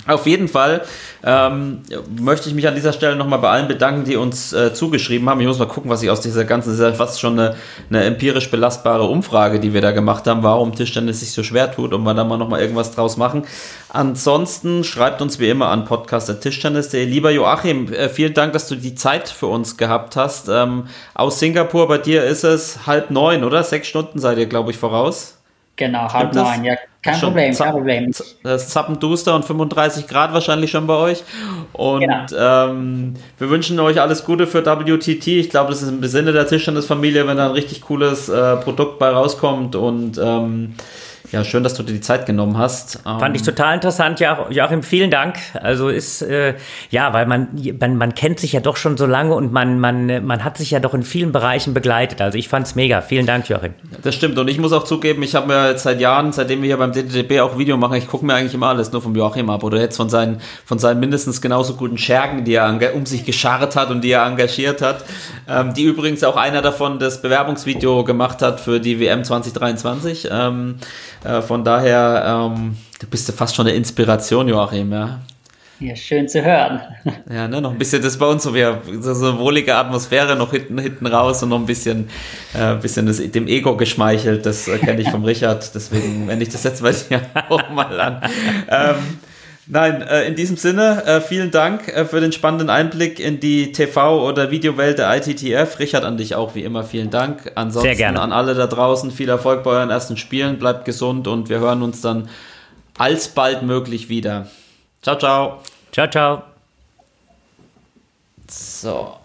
Auf jeden Fall ähm, möchte ich mich an dieser Stelle nochmal bei allen bedanken, die uns äh, zugeschrieben haben. Ich muss mal gucken, was ich aus dieser ganzen, das ist fast schon eine, eine, empirisch belastbare Umfrage, die wir da gemacht haben, warum Tischtennis sich so schwer tut und wir da mal nochmal irgendwas draus machen. Ansonsten schreibt uns wie immer an podcast.tischtennis.de. Lieber Joachim, äh, vielen Dank, dass du die Zeit für uns gehabt hast. Ähm, aus Singapur, bei dir ist es halb neun, oder? Sechs Stunden seid ihr, glaube ich, voraus. Genau, halb neun, ja. Kein schon Problem, kein Problem. Das ist zappenduster und 35 Grad wahrscheinlich schon bei euch. Und genau. ähm, wir wünschen euch alles Gute für WTT. Ich glaube, das ist im Sinne der Tischtennisfamilie, wenn da ein richtig cooles äh, Produkt bei rauskommt. Und ähm, ja, schön, dass du dir die Zeit genommen hast. Fand ich ähm, total interessant, ja, Joachim, vielen Dank. Also ist, äh, ja, weil man, man, man kennt sich ja doch schon so lange und man, man, man hat sich ja doch in vielen Bereichen begleitet. Also ich fand's mega. Vielen Dank, Joachim. Das stimmt. Und ich muss auch zugeben, ich habe mir seit Jahren, seitdem wir hier beim DTDB auch Video machen, ich gucke mir eigentlich immer alles nur vom Joachim ab. Oder jetzt von seinen, von seinen mindestens genauso guten Schergen, die er um sich gescharrt hat und die er engagiert hat. Ähm, die übrigens auch einer davon das Bewerbungsvideo gemacht hat für die WM 2023. Ähm, äh, von daher, ähm, du bist ja fast schon eine Inspiration, Joachim, ja. Ja, schön zu hören. Ja, ne, noch ein bisschen, das bei uns so, wir, so, so eine wohlige Atmosphäre noch hinten, hinten raus und noch ein bisschen, äh, bisschen das, dem Ego geschmeichelt, das äh, kenne ich vom Richard, deswegen wende ich das jetzt bei dir auch mal an. Ähm, Nein, äh, in diesem Sinne, äh, vielen Dank äh, für den spannenden Einblick in die TV- oder Videowelt der ITTF. Richard, an dich auch wie immer vielen Dank. Ansonsten Sehr gerne. an alle da draußen viel Erfolg bei euren ersten Spielen. Bleibt gesund und wir hören uns dann alsbald möglich wieder. Ciao, ciao. Ciao, ciao. So,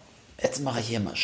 jetzt mache ich hier mal